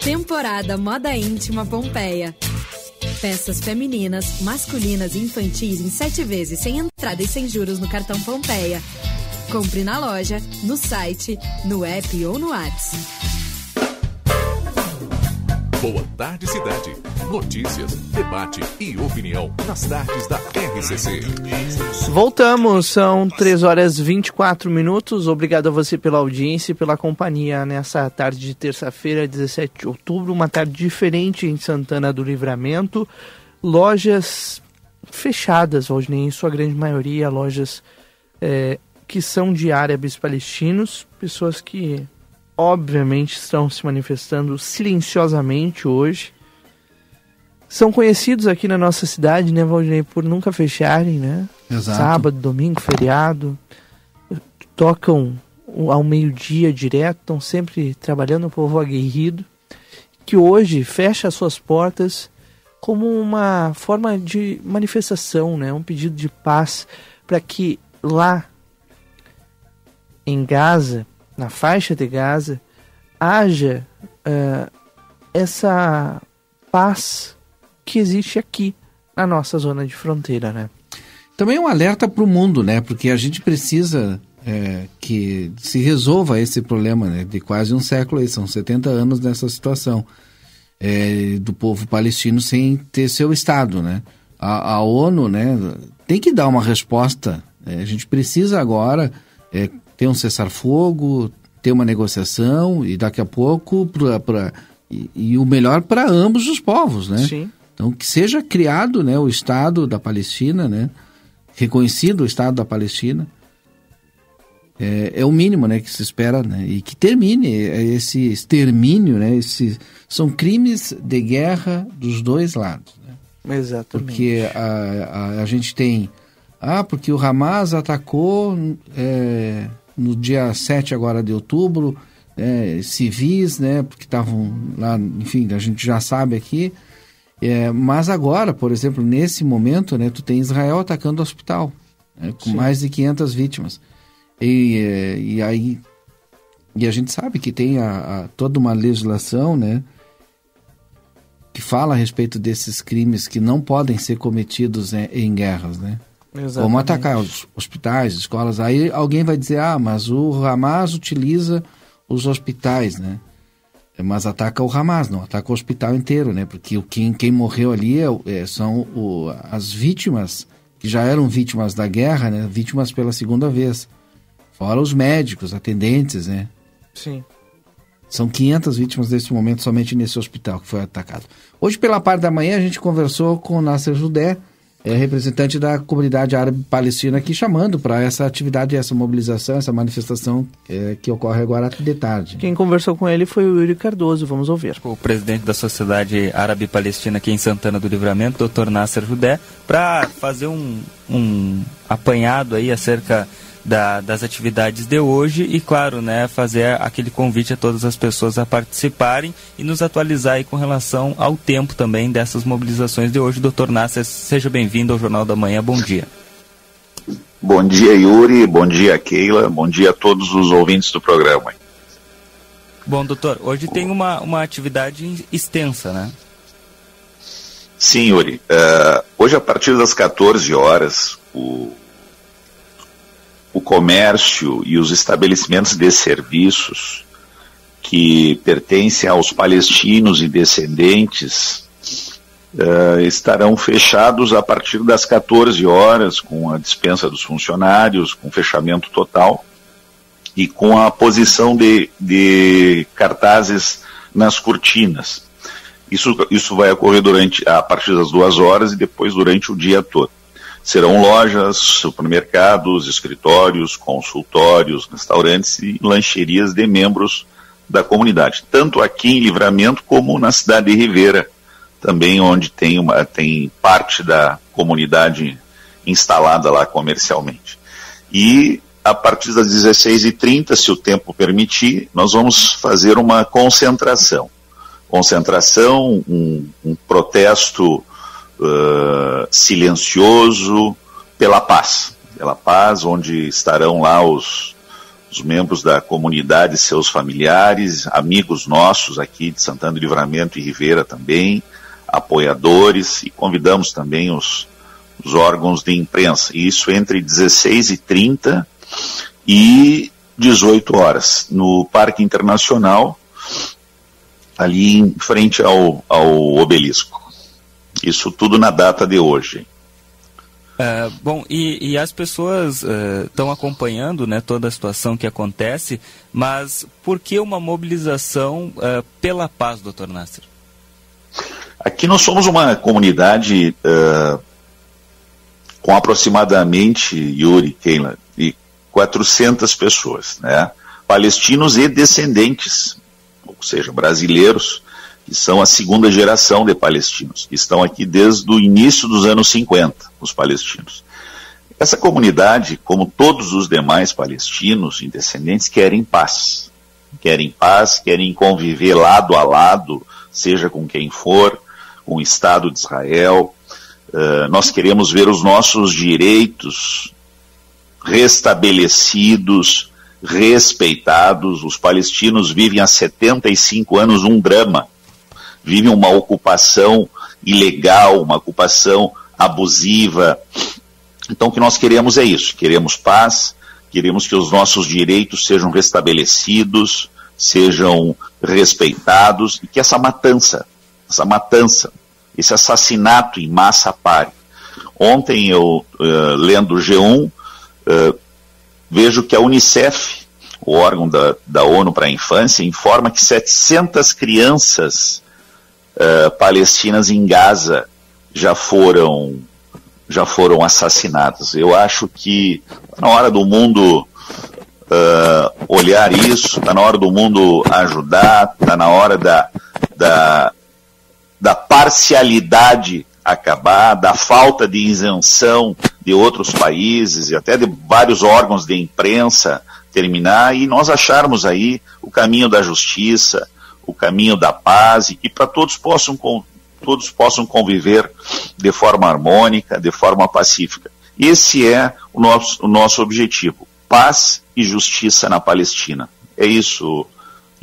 Temporada Moda Íntima Pompeia. Peças femininas, masculinas e infantis em sete vezes sem entrada e sem juros no cartão Pompeia. Compre na loja, no site, no app ou no WhatsApp. Boa tarde, cidade. Notícias, debate e opinião nas tardes da RCC. Voltamos, são 3 horas 24 minutos. Obrigado a você pela audiência e pela companhia nessa tarde de terça-feira, 17 de outubro. Uma tarde diferente em Santana do Livramento. Lojas fechadas, Valdinei, em sua grande maioria, lojas é, que são de árabes palestinos, pessoas que obviamente estão se manifestando silenciosamente hoje. São conhecidos aqui na nossa cidade, né, Valdinei, por nunca fecharem, né? Exato. Sábado, domingo, feriado. Tocam ao meio-dia direto, estão sempre trabalhando, o povo aguerrido, que hoje fecha suas portas como uma forma de manifestação, né? um pedido de paz para que lá em Gaza, na faixa de Gaza, haja uh, essa paz que existe aqui na nossa zona de fronteira, né? Também um alerta para o mundo, né? Porque a gente precisa é, que se resolva esse problema né? de quase um século, aí, são 70 anos nessa situação é, do povo palestino sem ter seu Estado, né? A, a ONU, né, tem que dar uma resposta. É, a gente precisa agora ter um cessar-fogo, ter uma negociação e daqui a pouco pra e, e o melhor para ambos os povos, né? Sim. Então que seja criado, né, o Estado da Palestina, né? Reconhecido o Estado da Palestina. É, é, o mínimo né, que se espera né, e que termine esse extermínio, né, esse, são crimes de guerra dos dois lados. Né? Exatamente. Porque a, a, a, gente tem, ah, porque o Hamas atacou é, no dia 7 agora de outubro, é, civis, né, porque estavam lá, enfim, a gente já sabe aqui, é, mas agora, por exemplo, nesse momento, né, tu tem Israel atacando o hospital, né, com Sim. mais de 500 vítimas. E, é, e aí e a gente sabe que tem a, a, toda uma legislação, né, que fala a respeito desses crimes que não podem ser cometidos em, em guerras, né? Exatamente. Como atacar os hospitais, escolas. Aí alguém vai dizer, ah, mas o Hamas utiliza os hospitais, né? Mas ataca o Hamas, não ataca o hospital inteiro, né? Porque o, quem, quem morreu ali é, é, são o, as vítimas, que já eram vítimas da guerra, né? Vítimas pela segunda vez. Fora os médicos, atendentes, né? Sim. São 500 vítimas nesse momento somente nesse hospital que foi atacado. Hoje, pela parte da manhã, a gente conversou com o Nasser Judé, é, representante da comunidade árabe palestina aqui, chamando para essa atividade, essa mobilização, essa manifestação é, que ocorre agora de tarde. Quem conversou com ele foi o Yuri Cardoso, vamos ouvir. O presidente da Sociedade Árabe Palestina aqui em Santana do Livramento, Dr. Nasser Judé, para fazer um, um apanhado aí acerca da, das atividades de hoje e, claro, né, fazer aquele convite a todas as pessoas a participarem e nos atualizar aí com relação ao tempo também dessas mobilizações de hoje. Doutor Nasser, seja bem-vindo ao Jornal da Manhã. Bom dia. Bom dia, Yuri. Bom dia, Keila. Bom dia a todos os ouvintes do programa. Bom, doutor, hoje tem uma, uma atividade extensa, né? Sim, Yuri. Uh, hoje, a partir das 14 horas, o o comércio e os estabelecimentos de serviços que pertencem aos palestinos e descendentes uh, estarão fechados a partir das 14 horas, com a dispensa dos funcionários, com fechamento total e com a posição de, de cartazes nas cortinas. Isso, isso vai ocorrer durante a partir das duas horas e depois durante o dia todo. Serão lojas, supermercados, escritórios, consultórios, restaurantes e lancherias de membros da comunidade, tanto aqui em Livramento como na cidade de Ribeira, também onde tem, uma, tem parte da comunidade instalada lá comercialmente. E a partir das 16h30, se o tempo permitir, nós vamos fazer uma concentração. Concentração, um, um protesto uh, silencioso pela paz. Pela paz, onde estarão lá os, os membros da comunidade, seus familiares, amigos nossos aqui de Santana do Livramento e Ribeira também, apoiadores, e convidamos também os, os órgãos de imprensa. Isso entre 16 e 30 e 18 horas, no Parque Internacional, ali em frente ao, ao obelisco. Isso tudo na data de hoje. Uh, bom, e, e, as pessoas estão uh, acompanhando né, toda a situação que acontece, mas por que uma mobilização uh, pela paz, doutor Nasser? Aqui nós somos uma comunidade com aproximadamente, Yuri, Keila, e 400 pessoas, né? palestinos e descendentes, ou seja, brasileiros, que são a segunda geração de palestinos, que estão aqui desde o início dos anos 50, os palestinos. Essa comunidade, como todos os demais palestinos e descendentes, querem paz. Querem paz, querem conviver lado a lado, seja com quem for, com o Estado de Israel. Uh, nós queremos ver os nossos direitos restabelecidos, respeitados. Os palestinos vivem há 75 anos um drama vivem uma ocupação ilegal, uma ocupação abusiva. Então, o que nós queremos é isso: queremos paz, queremos que os nossos direitos sejam restabelecidos, sejam respeitados e que essa matança, essa matança, esse assassinato em massa pare. Ontem eu, uh, lendo o G1, uh, vejo que a Unicef, o órgão da, da ONU para a Infância, informa que 700 crianças uh, palestinas em Gaza já foram já foram assassinadas. Eu acho que tá na hora do mundo uh, olhar isso, está na hora do mundo ajudar, está na hora da, da, da parcialidade acabar, da falta de isenção de outros países e até de vários órgãos de imprensa terminar e nós acharmos aí o caminho da justiça, o caminho da paz e que para todos possam todos possam conviver de forma harmônica, de forma pacífica. Esse é o nosso, o nosso objetivo: paz e justiça na Palestina. É isso,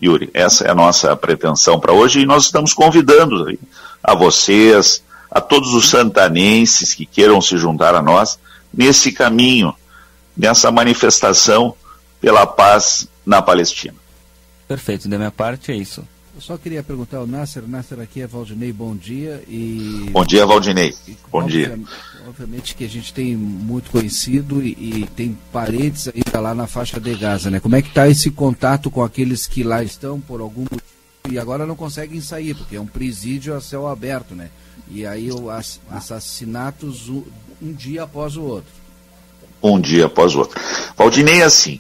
Yuri. Essa é a nossa pretensão para hoje e nós estamos convidando a vocês, a todos os santanenses que queiram se juntar a nós nesse caminho, nessa manifestação pela paz na Palestina. Perfeito, da minha parte é isso. Eu só queria perguntar ao Nasser, Nasser aqui é Valdinei, bom dia. E... Bom dia, Valdinei. Bom dia. Obviamente que a gente tem muito conhecido e, e, tem parentes ainda lá na faixa de Gaza, né? Como é que está esse contato com aqueles que lá estão por algum motivo e agora não conseguem sair, porque é um presídio a céu aberto, né? E aí os assassinatos um dia após o outro. Um dia após o outro. Valdinei, assim,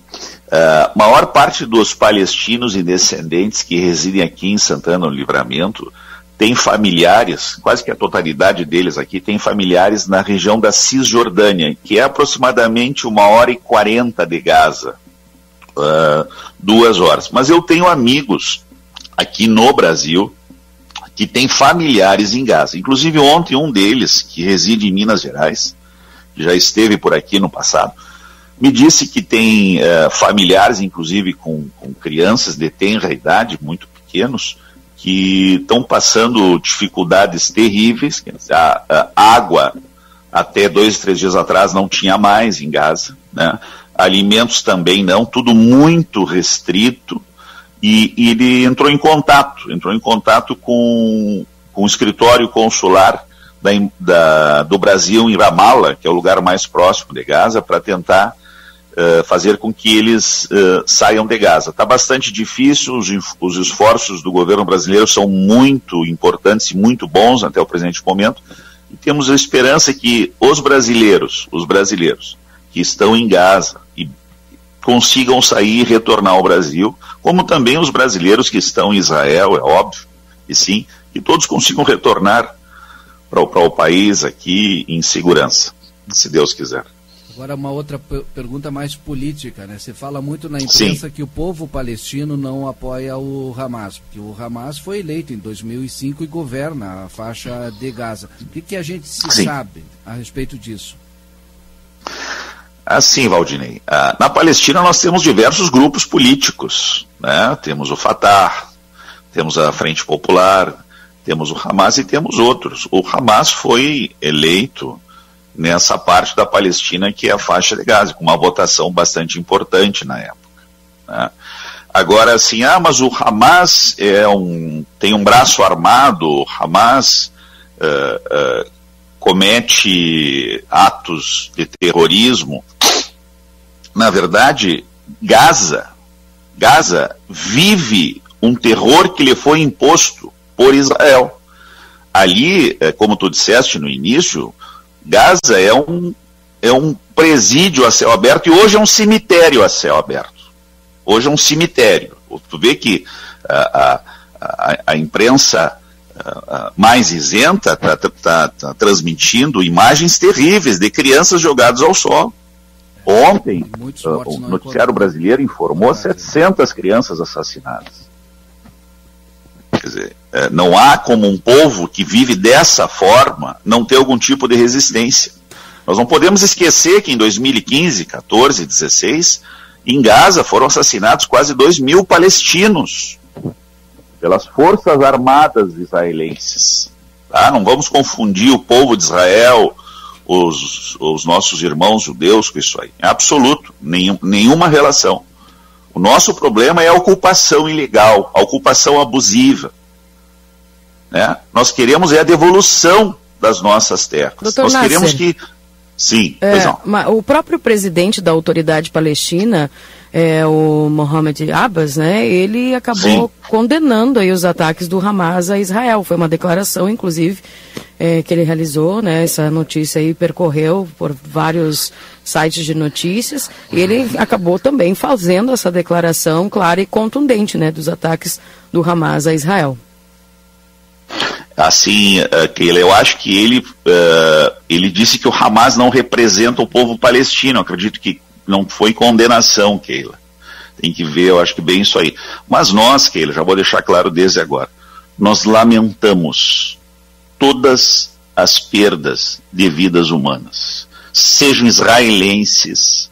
a uh, maior parte dos palestinos e descendentes que residem aqui em Santana no Livramento tem familiares, quase que a totalidade deles aqui tem familiares na região da Cisjordânia, que é aproximadamente uma hora e quarenta de Gaza, uh, duas horas. Mas eu tenho amigos aqui no Brasil que têm familiares em Gaza. Inclusive ontem um deles, que reside em Minas Gerais, já esteve por aqui no passado, me disse que tem uh, familiares, inclusive com, com, crianças de tenra idade, muito pequenos, que estão passando dificuldades terríveis. A, a, água, até dois, três dias atrás, não tinha mais em Gaza. Né? Alimentos também não, tudo muito restrito. E, e ele entrou em contato, entrou em contato com, com o escritório consular da, da, do Brasil em Ramallah, que é o lugar mais próximo de Gaza, para tentar uh, fazer com que eles uh, saiam de Gaza. Está bastante difícil, os, os, esforços do governo brasileiro são muito importantes e muito bons até o presente momento, e temos a esperança que os brasileiros, os brasileiros que estão em Gaza e consigam sair e retornar ao Brasil, como também os brasileiros que estão em Israel, é óbvio, e sim, que todos consigam retornar para o país aqui em segurança, se Deus quiser. Agora uma outra pergunta mais política, né? Você fala muito na imprensa Sim. que o povo palestino não apoia o Hamas, porque o Hamas foi eleito em 2005 e governa a faixa de Gaza. O que, que a gente se Sim. sabe a respeito disso? Assim, Valdinei, ah, na Palestina nós temos diversos grupos políticos, né? Temos o Fatah, temos a Frente Popular, temos o Hamas e temos outros. O Hamas foi eleito nessa parte da Palestina que é a faixa de Gaza, com uma votação bastante importante na época. Né? Agora, assim, ah, mas o Hamas é um, tem um braço armado, o Hamas uh, uh, comete atos de terrorismo, na verdade, Gaza, Gaza vive um terror que lhe foi imposto por Israel. Ali, eh, como tu disseste no início, Gaza é um, é um presídio a céu aberto e hoje é um cemitério a céu aberto. Hoje é um cemitério. Tu vê que a, a, a imprensa a, mais isenta está tá, tá, tá transmitindo imagens terríveis de crianças jogadas ao sol. Ontem, uh, o noticiário brasileiro informou 700 crianças assassinadas. Quer dizer, é, não há como um povo que vive dessa forma não ter algum tipo de resistência. Nós não podemos esquecer que em 2015, 14, 16, em Gaza foram assassinados quase 2 mil palestinos pelas forças armadas israelenses. Tá? Não vamos confundir o povo de Israel os, os nossos irmãos judeus com isso aí. É absoluto, nenhum, nenhuma relação. O nosso problema é a ocupação ilegal, a ocupação abusiva. Né? Nós queremos é a devolução das nossas terras. Doutor Nós Nasser, queremos que. Sim, é, o próprio presidente da autoridade palestina, é, o Mohamed Abbas, né, ele acabou Sim. condenando aí os ataques do Hamas a Israel. Foi uma declaração, inclusive, é, que ele realizou, né, essa notícia aí percorreu por vários sites de notícias, e ele acabou também fazendo essa declaração clara e contundente, né, dos ataques do Hamas a Israel. Assim, uh, Keila, eu acho que ele, uh, ele disse que o Hamas não representa o povo palestino. Eu acredito que não foi condenação, Keila. Tem que ver, eu acho que bem isso aí. Mas nós, Keila, já vou deixar claro desde agora, nós lamentamos todas as perdas de vidas humanas, sejam israelenses,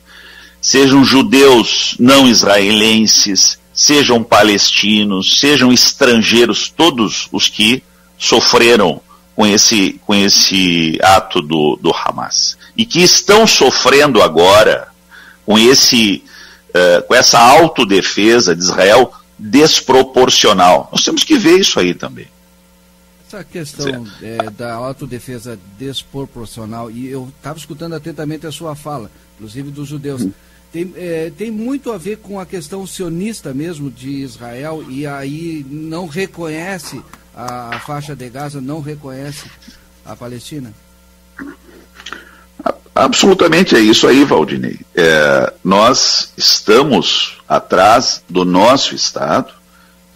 sejam judeus não israelenses, sejam palestinos, sejam estrangeiros, todos os que sofreram com esse, com esse ato do, do Hamas. E que estão sofrendo agora com, esse, uh, com essa autodefesa de Israel desproporcional. Nós temos que ver isso aí também. Essa questão é, da autodefesa desproporcional, e eu estava escutando atentamente a sua fala, inclusive dos judeus. Hum. Tem, é, tem muito a ver com a questão sionista mesmo de Israel, e aí não reconhece a, a faixa de Gaza não reconhece a Palestina? Absolutamente é isso aí, Valdinei. É, nós estamos atrás do nosso Estado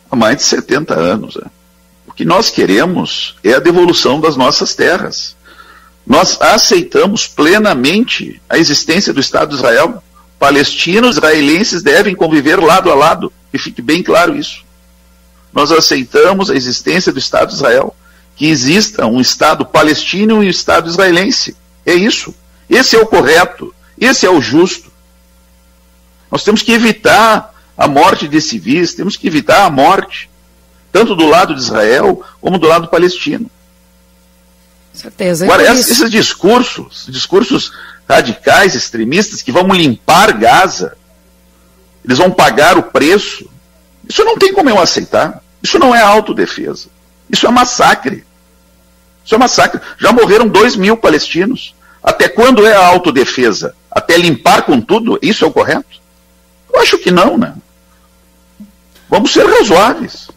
há mais de 70 anos. Né? Que nós queremos é a devolução das nossas terras. Nós aceitamos plenamente a existência do Estado de Israel. Palestinos israelenses devem conviver lado a lado, e fique bem claro isso nós aceitamos a existência do Estado de Israel, que exista um Estado palestino e um Estado israelense. É isso. Esse é o correto. Esse é o justo. Nós temos que evitar a morte de civis, temos que evitar a morte, tanto do lado de Israel como do lado palestino. Certeza. Agora, é esses, esses discursos, discursos radicais, extremistas, que vão limpar Gaza, eles vão pagar o preço isso não tem como eu aceitar. Isso não é autodefesa. Isso é massacre. Isso é massacre. Já morreram dois mil palestinos. Até quando é a autodefesa? Até limpar com tudo? Isso é o correto? Eu acho que não, né? Vamos ser razoáveis.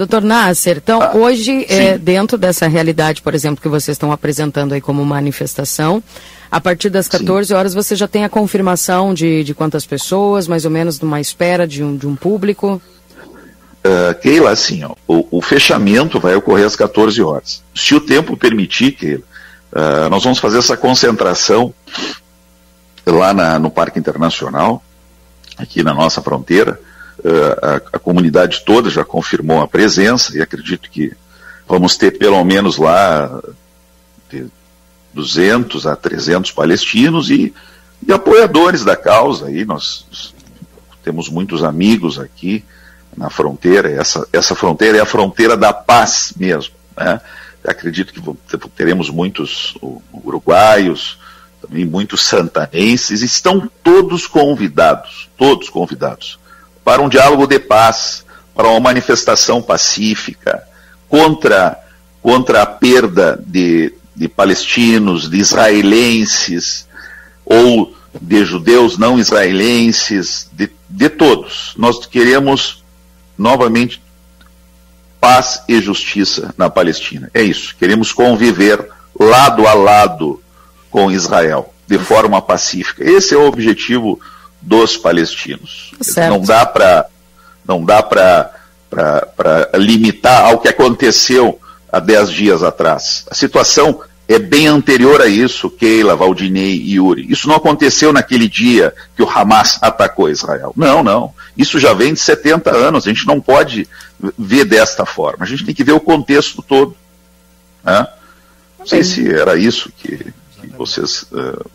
Doutor Nasser, então ah, hoje, é, dentro dessa realidade, por exemplo, que vocês estão apresentando aí como manifestação, a partir das 14 sim. horas você já tem a confirmação de, de quantas pessoas, mais ou menos numa espera de um, de um público? Uh, Keila, assim, ó, o, o, fechamento vai ocorrer às 14 horas. Se o tempo permitir, Keila, uh, nós vamos fazer essa concentração lá na, no Parque Internacional, aqui na nossa fronteira. Uh, a, a, comunidade toda já confirmou a presença e acredito que vamos ter pelo menos lá de 200 a 300 palestinos e, e apoiadores da causa. Aí nós temos muitos amigos aqui na fronteira. Essa, essa fronteira é a fronteira da paz mesmo. Né? Acredito que teremos muitos uruguaios, também muitos santanenses, estão todos convidados, todos convidados, para um diálogo de paz, para uma manifestação pacífica contra contra a perda de, de palestinos, de israelenses ou de judeus não israelenses, de, de todos. Nós queremos novamente paz e justiça na Palestina. É isso. Queremos conviver lado a lado com Israel, de forma pacífica. Esse é o objetivo dos palestinos. Certo. Não dá para não dá para limitar ao que aconteceu há dez dias atrás. A situação é bem anterior a isso, Keila, Valdinei e Yuri. Isso não aconteceu naquele dia que o Hamas atacou Israel. Não, não. Isso já vem de 70 anos. A gente não pode ver desta forma. A gente tem que ver o contexto todo. Né? Não sei se era isso que, que vocês uh,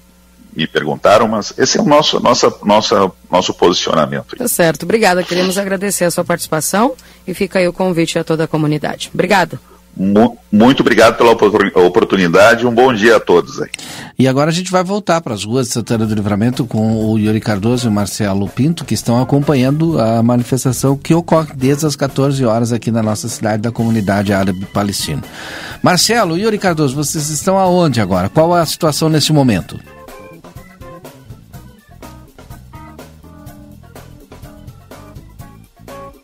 me perguntaram, mas esse é o nosso, nossa, nossa, nosso posicionamento. Tá certo. Obrigada. Queremos agradecer a sua participação e fica aí o convite a toda a comunidade. Obrigada. Muito obrigado pela oportunidade. Um bom dia a todos aí. E agora a gente vai voltar para as ruas de Santana do Livramento com o Yuri Cardoso e o Marcelo Pinto, que estão acompanhando a manifestação que ocorre desde as 14 horas aqui na nossa cidade da comunidade árabe palestina. Marcelo, Yuri Cardoso, vocês estão aonde agora? Qual é a situação nesse momento?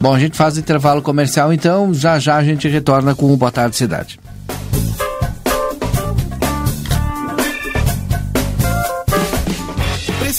Bom, a gente faz o intervalo comercial, então já já a gente retorna com o Boa Tarde Cidade.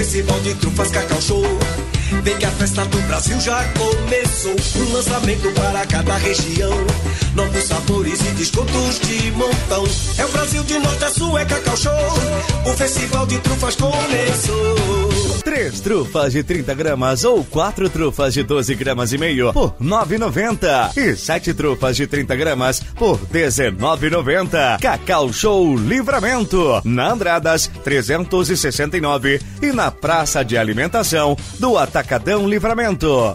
Festival de Trufas Cacau Show. Vem que a festa do Brasil já começou. Um lançamento para cada região. Novos sabores e descontos de montão. É o Brasil de norte a sul, é Cacau Show. O Festival de Trufas começou. Três trufas de 30 gramas ou quatro trufas de 12 gramas e meio por 9,90. E sete trufas de 30 gramas por 19,90. Cacau Show Livramento. Na Andradas 369 e na Praça de Alimentação do Atacadão Livramento.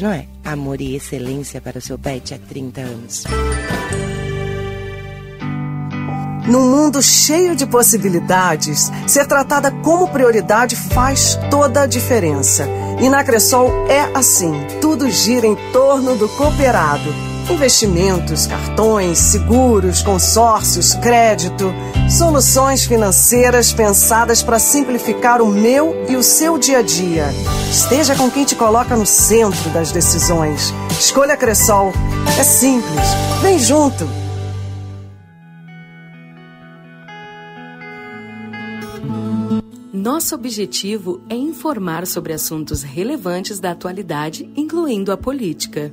Noé. Amor e excelência para o seu pet há 30 anos. Num mundo cheio de possibilidades, ser tratada como prioridade faz toda a diferença. E na Cressol é assim: tudo gira em torno do cooperado. Investimentos, cartões, seguros, consórcios, crédito, soluções financeiras pensadas para simplificar o meu e o seu dia a dia. Esteja com quem te coloca no centro das decisões. Escolha Cressol. É simples. Vem junto. Nosso objetivo é informar sobre assuntos relevantes da atualidade, incluindo a política.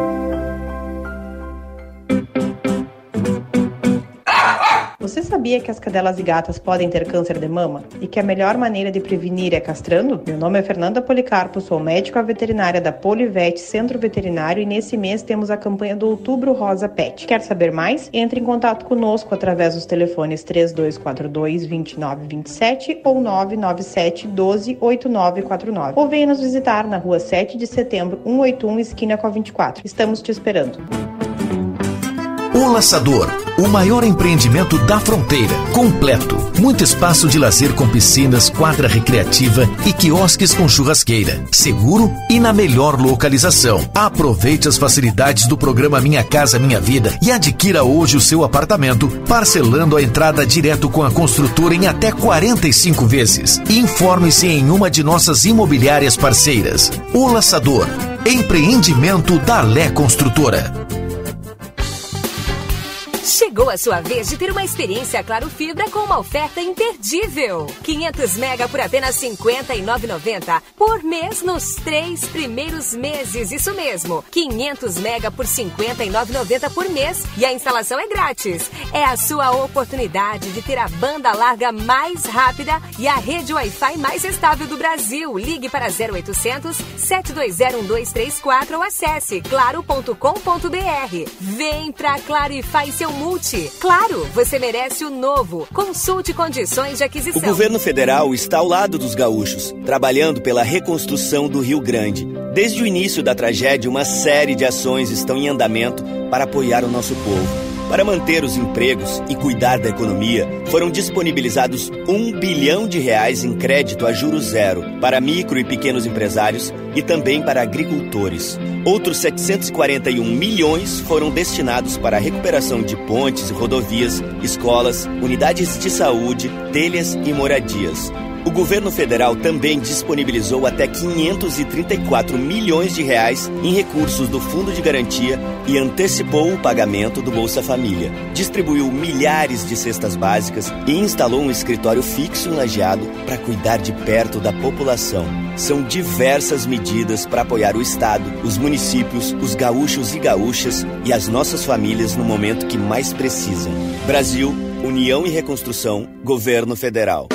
Você sabia que as cadelas e gatas podem ter câncer de mama e que a melhor maneira de prevenir é castrando? Meu nome é Fernanda Policarpo, sou médica veterinária da Polivete Centro Veterinário e nesse mês temos a campanha do Outubro Rosa Pet. Quer saber mais? Entre em contato conosco através dos telefones 3242 2927 ou 997 12 8949 ou venha nos visitar na rua 7 de setembro 181 esquina com a 24. Estamos te esperando. O Laçador, o maior empreendimento da fronteira, completo. Muito espaço de lazer com piscinas, quadra recreativa e quiosques com churrasqueira. Seguro e na melhor localização. Aproveite as facilidades do programa Minha Casa Minha Vida e adquira hoje o seu apartamento, parcelando a entrada direto com a construtora em até 45 vezes. Informe-se em uma de nossas imobiliárias parceiras. O Laçador, empreendimento da Lé Construtora. Chegou a sua vez de ter uma experiência Claro Fibra com uma oferta imperdível. 500 mega por apenas R$ 59,90 por mês nos três primeiros meses. Isso mesmo, 500 mega por R$ 59,90 por mês e a instalação é grátis. É a sua oportunidade de ter a banda larga mais rápida e a rede Wi-Fi mais estável do Brasil. Ligue para 0800 720 1234 ou acesse claro.com.br. Vem pra Claro e faz seu multi. Claro, você merece o novo. Consulte condições de O aquisição. governo federal está ao lado dos gaúchos, trabalhando pela reconstrução do Rio Grande. Desde o início da tragédia, uma série de ações estão em andamento para apoiar o nosso povo. Para manter os empregos e cuidar da economia, foram disponibilizados um bilhão de reais em crédito a juros zero para micro e pequenos empresários e também para agricultores. Outros 741 milhões foram destinados para a recuperação de pontes e rodovias, escolas, unidades de saúde, telhas e moradias. O governo federal também disponibilizou até 534 milhões de reais em recursos do Fundo de Garantia e antecipou o pagamento do Bolsa Família. Distribuiu milhares de cestas básicas e instalou um escritório fixo em Lajeado para cuidar de perto da população. São diversas medidas para apoiar o Estado, os municípios, os gaúchos e gaúchas e as nossas famílias no momento que mais precisam. Brasil, União e Reconstrução, Governo Federal.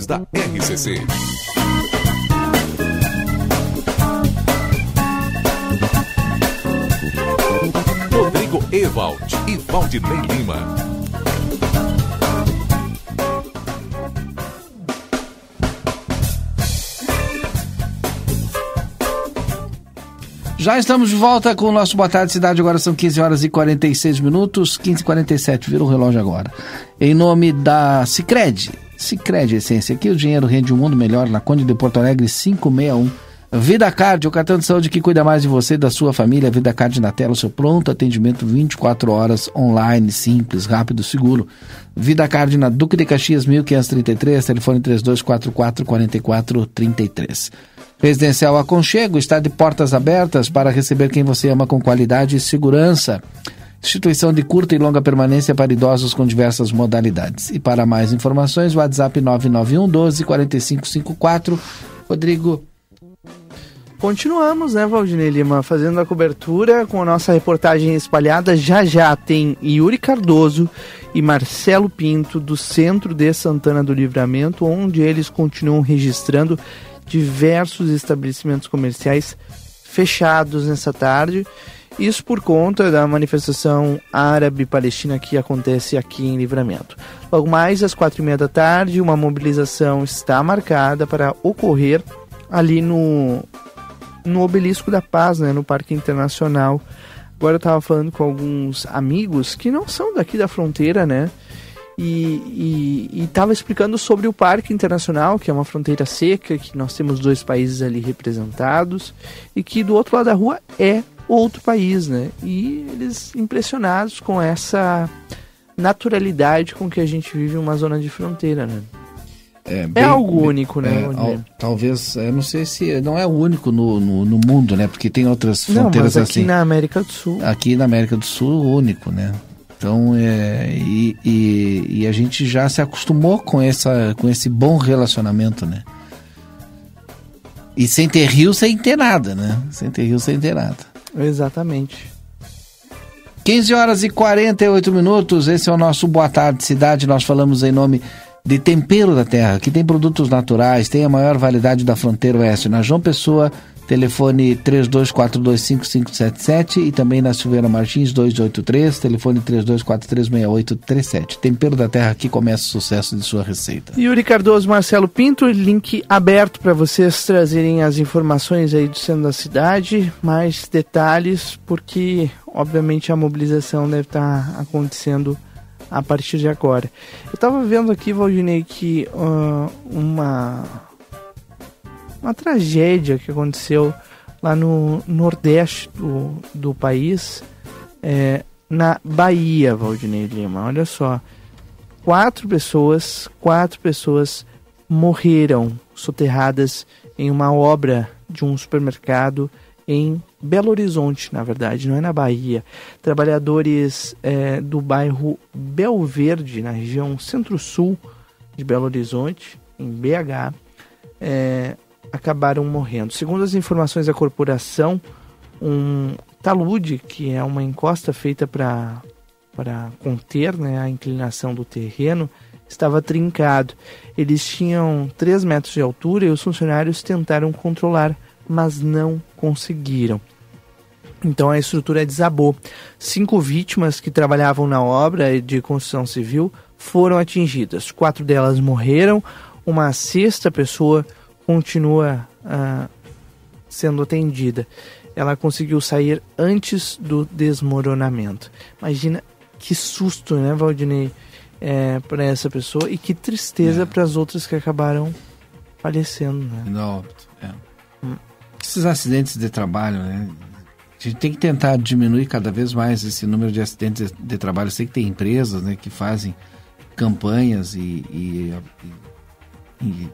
Da RCC. Rodrigo Ewald e Valdinei Lima. Já estamos de volta com o nosso Boa Tarde Cidade. Agora são 15 horas e 46 minutos. 15 e 47, vira o relógio agora. Em nome da Cicred. Cicred Essência. Aqui o dinheiro rende um mundo melhor na Conde de Porto Alegre 561. Vida Card, o cartão de saúde que cuida mais de você da sua família. Vida Card na tela, o seu pronto atendimento 24 horas online, simples, rápido, seguro. Vida Card na Duque de Caxias 1533, telefone 3244 4433. Residencial Aconchego está de portas abertas para receber quem você ama com qualidade e segurança. Instituição de curta e longa permanência para idosos com diversas modalidades. E para mais informações, WhatsApp 991 12 4554. Rodrigo, Continuamos, né, Valdinei Lima, fazendo a cobertura com a nossa reportagem espalhada. Já já tem Yuri Cardoso e Marcelo Pinto do Centro de Santana do Livramento, onde eles continuam registrando diversos estabelecimentos comerciais fechados nessa tarde. Isso por conta da manifestação árabe-palestina que acontece aqui em Livramento. Logo mais às quatro e meia da tarde, uma mobilização está marcada para ocorrer ali no, no Obelisco da Paz, né, no Parque Internacional. Agora eu estava falando com alguns amigos que não são daqui da fronteira, né? E estava explicando sobre o Parque Internacional, que é uma fronteira seca, que nós temos dois países ali representados, e que do outro lado da rua é outro país, né? E eles impressionados com essa naturalidade com que a gente vive uma zona de fronteira, né? É, é algo único, né? É, ao, talvez, eu não sei se não é o único no, no, no, mundo, né? Porque tem outras fronteiras não, mas aqui assim. na América do Sul. Aqui na América do Sul, único, né? Então, é, e, e, e, a gente já se acostumou com, essa, com esse bom relacionamento, né? E sem ter rio, sem ter nada, né? Sem ter rio, sem ter nada. Exatamente. 15 horas e 48 minutos, esse é o nosso Boa Tarde Cidade. Nós falamos em nome de Tempero da Terra, que tem produtos naturais, tem a maior validade da fronteira oeste. Na João Pessoa, telefone 32425577 e também na Silveira Martins 283, telefone 32436837. Tempero da Terra, aqui começa o sucesso de sua receita. Yuri Cardoso, Marcelo Pinto, link aberto para vocês trazerem as informações aí do centro da cidade, mais detalhes, porque obviamente a mobilização deve estar tá acontecendo a partir de agora. Eu estava vendo aqui, Valdinei, que uh, uma uma tragédia que aconteceu lá no nordeste do, do país, é, na Bahia, Valdinei Lima. Olha só, quatro pessoas, quatro pessoas morreram soterradas em uma obra de um supermercado em Belo Horizonte, na verdade, não é na Bahia. Trabalhadores é, do bairro Belverde, na região centro-sul de Belo Horizonte, em BH, é, acabaram morrendo. Segundo as informações da corporação, um talude, que é uma encosta feita para conter né, a inclinação do terreno, estava trincado. Eles tinham 3 metros de altura e os funcionários tentaram controlar, mas não conseguiram. Então a estrutura desabou. Cinco vítimas que trabalhavam na obra de construção civil foram atingidas. Quatro delas morreram, uma sexta pessoa continua ah, sendo atendida. Ela conseguiu sair antes do desmoronamento. Imagina que susto, né, Valdinei, é, para essa pessoa e que tristeza é. para as outras que acabaram falecendo. Né? Não, é. hum. Esses acidentes de trabalho, né? A gente tem que tentar diminuir cada vez mais esse número de acidentes de trabalho. Eu sei que tem empresas né, que fazem campanhas e, e, e,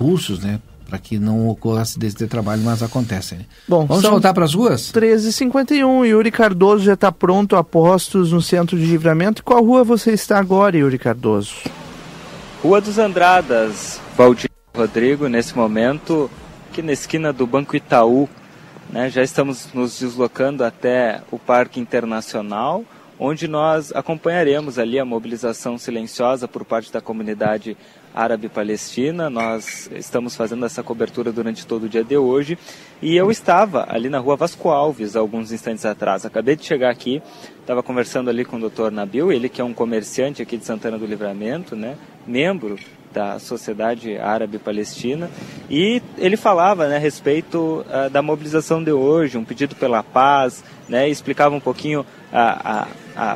e cursos, né? Para que não ocorra acidentes de trabalho, mas acontecem. Né? Bom, Vamos voltar para as ruas? 13h51, Yuri Cardoso já está pronto a postos no centro de livramento. Qual rua você está agora, Yuri Cardoso? Rua dos Andradas, Valdir Rodrigo, nesse momento, aqui na esquina do Banco Itaú. Né, já estamos nos deslocando até o Parque Internacional, onde nós acompanharemos ali a mobilização silenciosa por parte da comunidade árabe-palestina. Nós estamos fazendo essa cobertura durante todo o dia de hoje. E eu estava ali na rua Vasco Alves alguns instantes atrás. Acabei de chegar aqui, estava conversando ali com o Dr. Nabil, ele que é um comerciante aqui de Santana do Livramento, né, membro da Sociedade Árabe Palestina, e ele falava né, a respeito uh, da mobilização de hoje, um pedido pela paz, né, explicava um pouquinho a, a,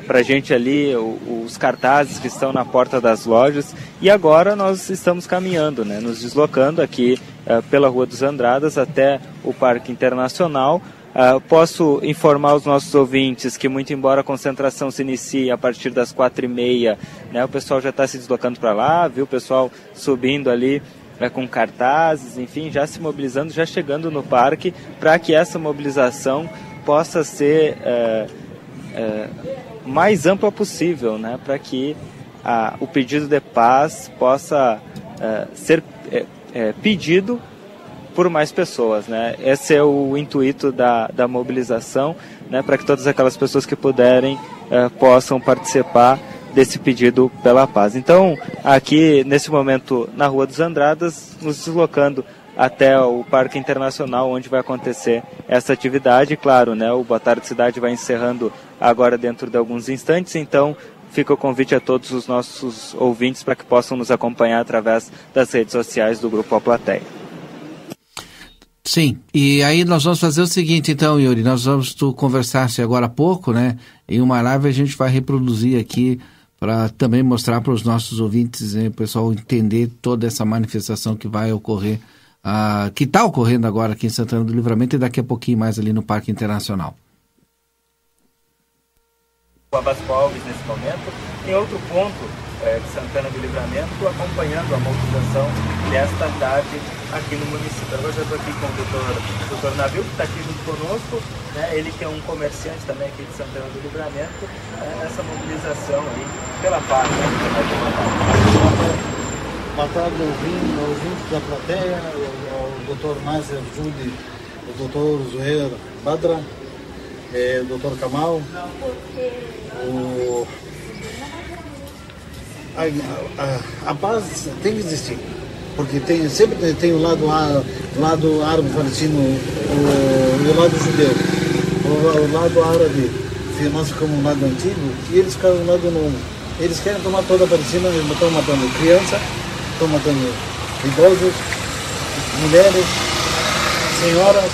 para a gente ali o, os cartazes que estão na porta das lojas, e agora nós estamos caminhando, né, nos deslocando aqui uh, pela Rua dos Andradas até o Parque Internacional, Uh, posso informar os nossos ouvintes que, muito embora a concentração se inicie a partir das quatro e meia, né, o pessoal já está se deslocando para lá, viu o pessoal subindo ali né, com cartazes, enfim, já se mobilizando, já chegando no parque, para que essa mobilização possa ser mais ampla possível, né, para que o pedido de paz possa ser pedido por mais pessoas, né? Esse é o intuito da, da mobilização, né? Para que todas aquelas pessoas que puderem eh, possam participar desse pedido pela paz. Então, aqui nesse momento na Rua dos Andradas, nos deslocando até o Parque Internacional, onde vai acontecer essa atividade. Claro, né? O Boa Tarde Cidade vai encerrando agora dentro de alguns instantes, então fica o convite a todos os nossos ouvintes para que possam nos acompanhar através das redes sociais do Grupo A Plateia. Sim, e aí nós vamos fazer o seguinte então, Yuri, nós vamos, tu conversasse agora há pouco, né, em uma live a gente vai reproduzir aqui para também mostrar para os nossos ouvintes, né, o pessoal entender toda essa manifestação que vai ocorrer, uh, que está ocorrendo agora aqui em Santana do Livramento e daqui a pouquinho mais ali no Parque Internacional. Rua Vasco Alves nesse momento. Em outro ponto é, de Santana do Livramento, acompanhando a mobilização desta tarde aqui no município. Agora já estou aqui com o doutor, doutor Navio, que está aqui junto conosco, né, ele que é um comerciante também aqui de Santana do Livramento, é, essa mobilização aí pela paz. Né, Boa tarde, ouvintes da plateia, o doutor Nasser Jude, o doutor Zuher Badra, é, o doutor Kamal, o, a, a, a, paz tem que existir, porque tem, sempre tem o lado, lado árabe palestino o, o lado judeu, o, o lado árabe, que nós ficamos no lado antigo, e eles ficaram no lado novo. Eles querem tomar toda a Palestina, eles estão matando criança, estão matando idosos, mulheres, senhoras.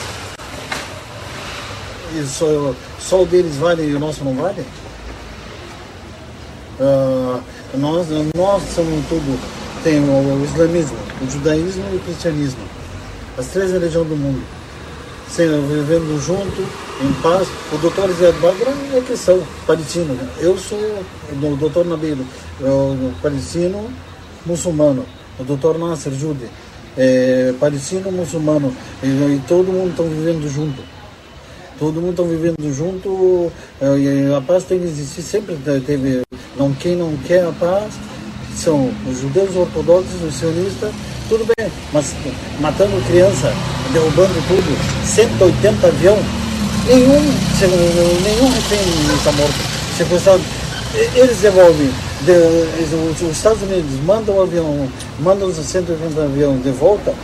E só, só o deles vale e o nosso não vale? Uh, nós, nós somos tudo. Tem o, islamismo, o judaísmo e o cristianismo. As três religiões do mundo. Sendo, vivendo junto, em paz. O doutor Zé Badra é cristão, palestino. Eu sou o doutor Nabilo, palestino muçulmano. O doutor Nasser Jude, é, palestino muçulmano. E, e todo mundo está vivendo junto. Todo mundo está vivendo junto e a paz tem que existir sempre. Teve não quem não quer a paz são os judeus ortodoxos os sionistas tudo bem. Mas matando criança derrubando tudo 180 avião nenhum nenhum refém está morto. Sequestrado eles devolvem de, os Estados Unidos mandam o avião mandam os 180 aviões de volta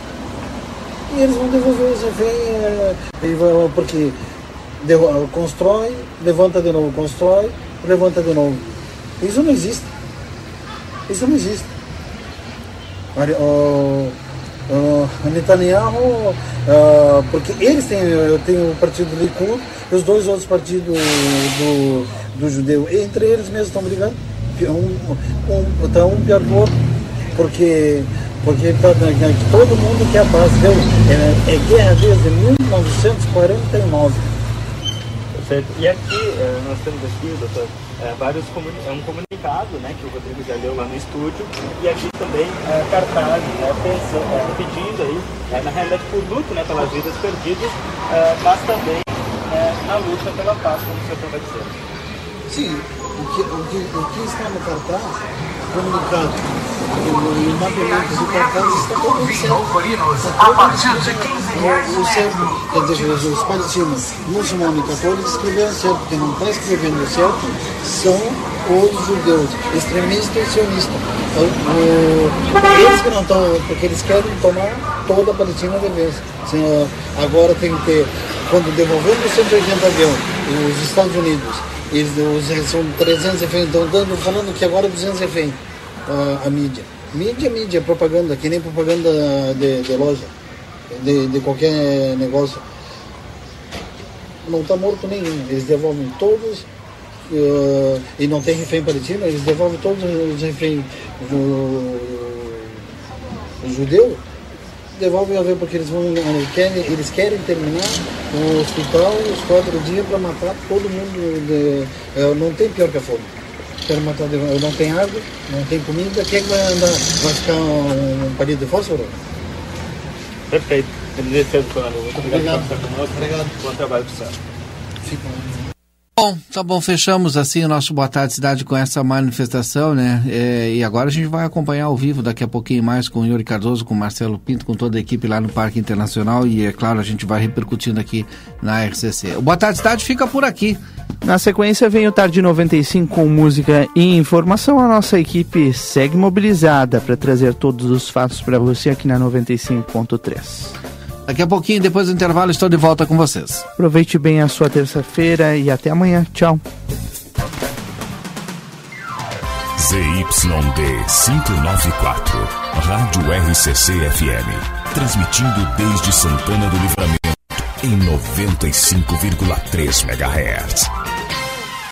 e eles vão devolver os reféns porque constrói, levanta de novo, constrói, levanta de novo. Isso não existe. Isso não existe. O, o Netanyahu, uh, porque eles têm, eu tenho o partido do Likud e os dois outros partidos do, do judeu, entre eles mesmos estão brigando. Um, um, tá um pior que o outro, porque, porque todo mundo quer a paz. É, é guerra desde 1949. Certo. E aqui, eh, nós temos aqui, doutor, eh, vários é um comunicado né, que o Rodrigo já leu lá no estúdio, e aqui também é, né, pensando, é, pedindo aí, é, na realidade por luto né, pelas vidas perdidas, é, mas também na luta pela paz, como o senhor estava dizendo. Sim, o que, o, que, o que está no cartaz, comunicado, e o mapeamento do cartaz está todo certo. A partir de 15 o, o certo, quer dizer, os, os palestinos muçulmanos e católicos escreveram certo, porque não está escrevendo certo, são os judeus, extremistas e sionistas. Então, eles que não estão, porque eles querem tomar toda a Palestina de vez. Agora tem que ter, quando devolvendo os 180 aviões, os Estados Unidos, eles, são 300 reféns, estão dando, falando que agora é 200 reféns a, a mídia. Mídia, mídia, propaganda, que nem propaganda de, de loja de, de qualquer negócio. Não está morto nenhum. Eles devolvem todos, uh, e não tem refém palestino, eles devolvem todos os reféns do judeu, devolvem a ver porque eles vão eles querem, eles querem terminar o hospital os quatro dias para matar todo mundo. De, uh, não tem pior que a fome. Quero matar, não tem água, não tem comida, quem é que vai andar? Vai ficar um, um palito de fósforo? Perfeito. Muito obrigado, por estar conosco. Obrigado. Bom trabalho para o. Bom, tá bom, fechamos assim o nosso Boa Tarde Cidade com essa manifestação, né? É, e agora a gente vai acompanhar ao vivo daqui a pouquinho mais com o Yuri Cardoso, com o Marcelo Pinto, com toda a equipe lá no Parque Internacional e é claro, a gente vai repercutindo aqui na RCC. O Boa Tarde Cidade fica por aqui. Na sequência vem o Tarde 95 com música e informação. A nossa equipe segue mobilizada para trazer todos os fatos para você aqui na 95.3. Daqui a pouquinho, depois do intervalo, estou de volta com vocês. Aproveite bem a sua terça-feira e até amanhã. Tchau. ZYD 594, Rádio RCC FM. Transmitindo desde Santana do Livramento em 95,3 MHz.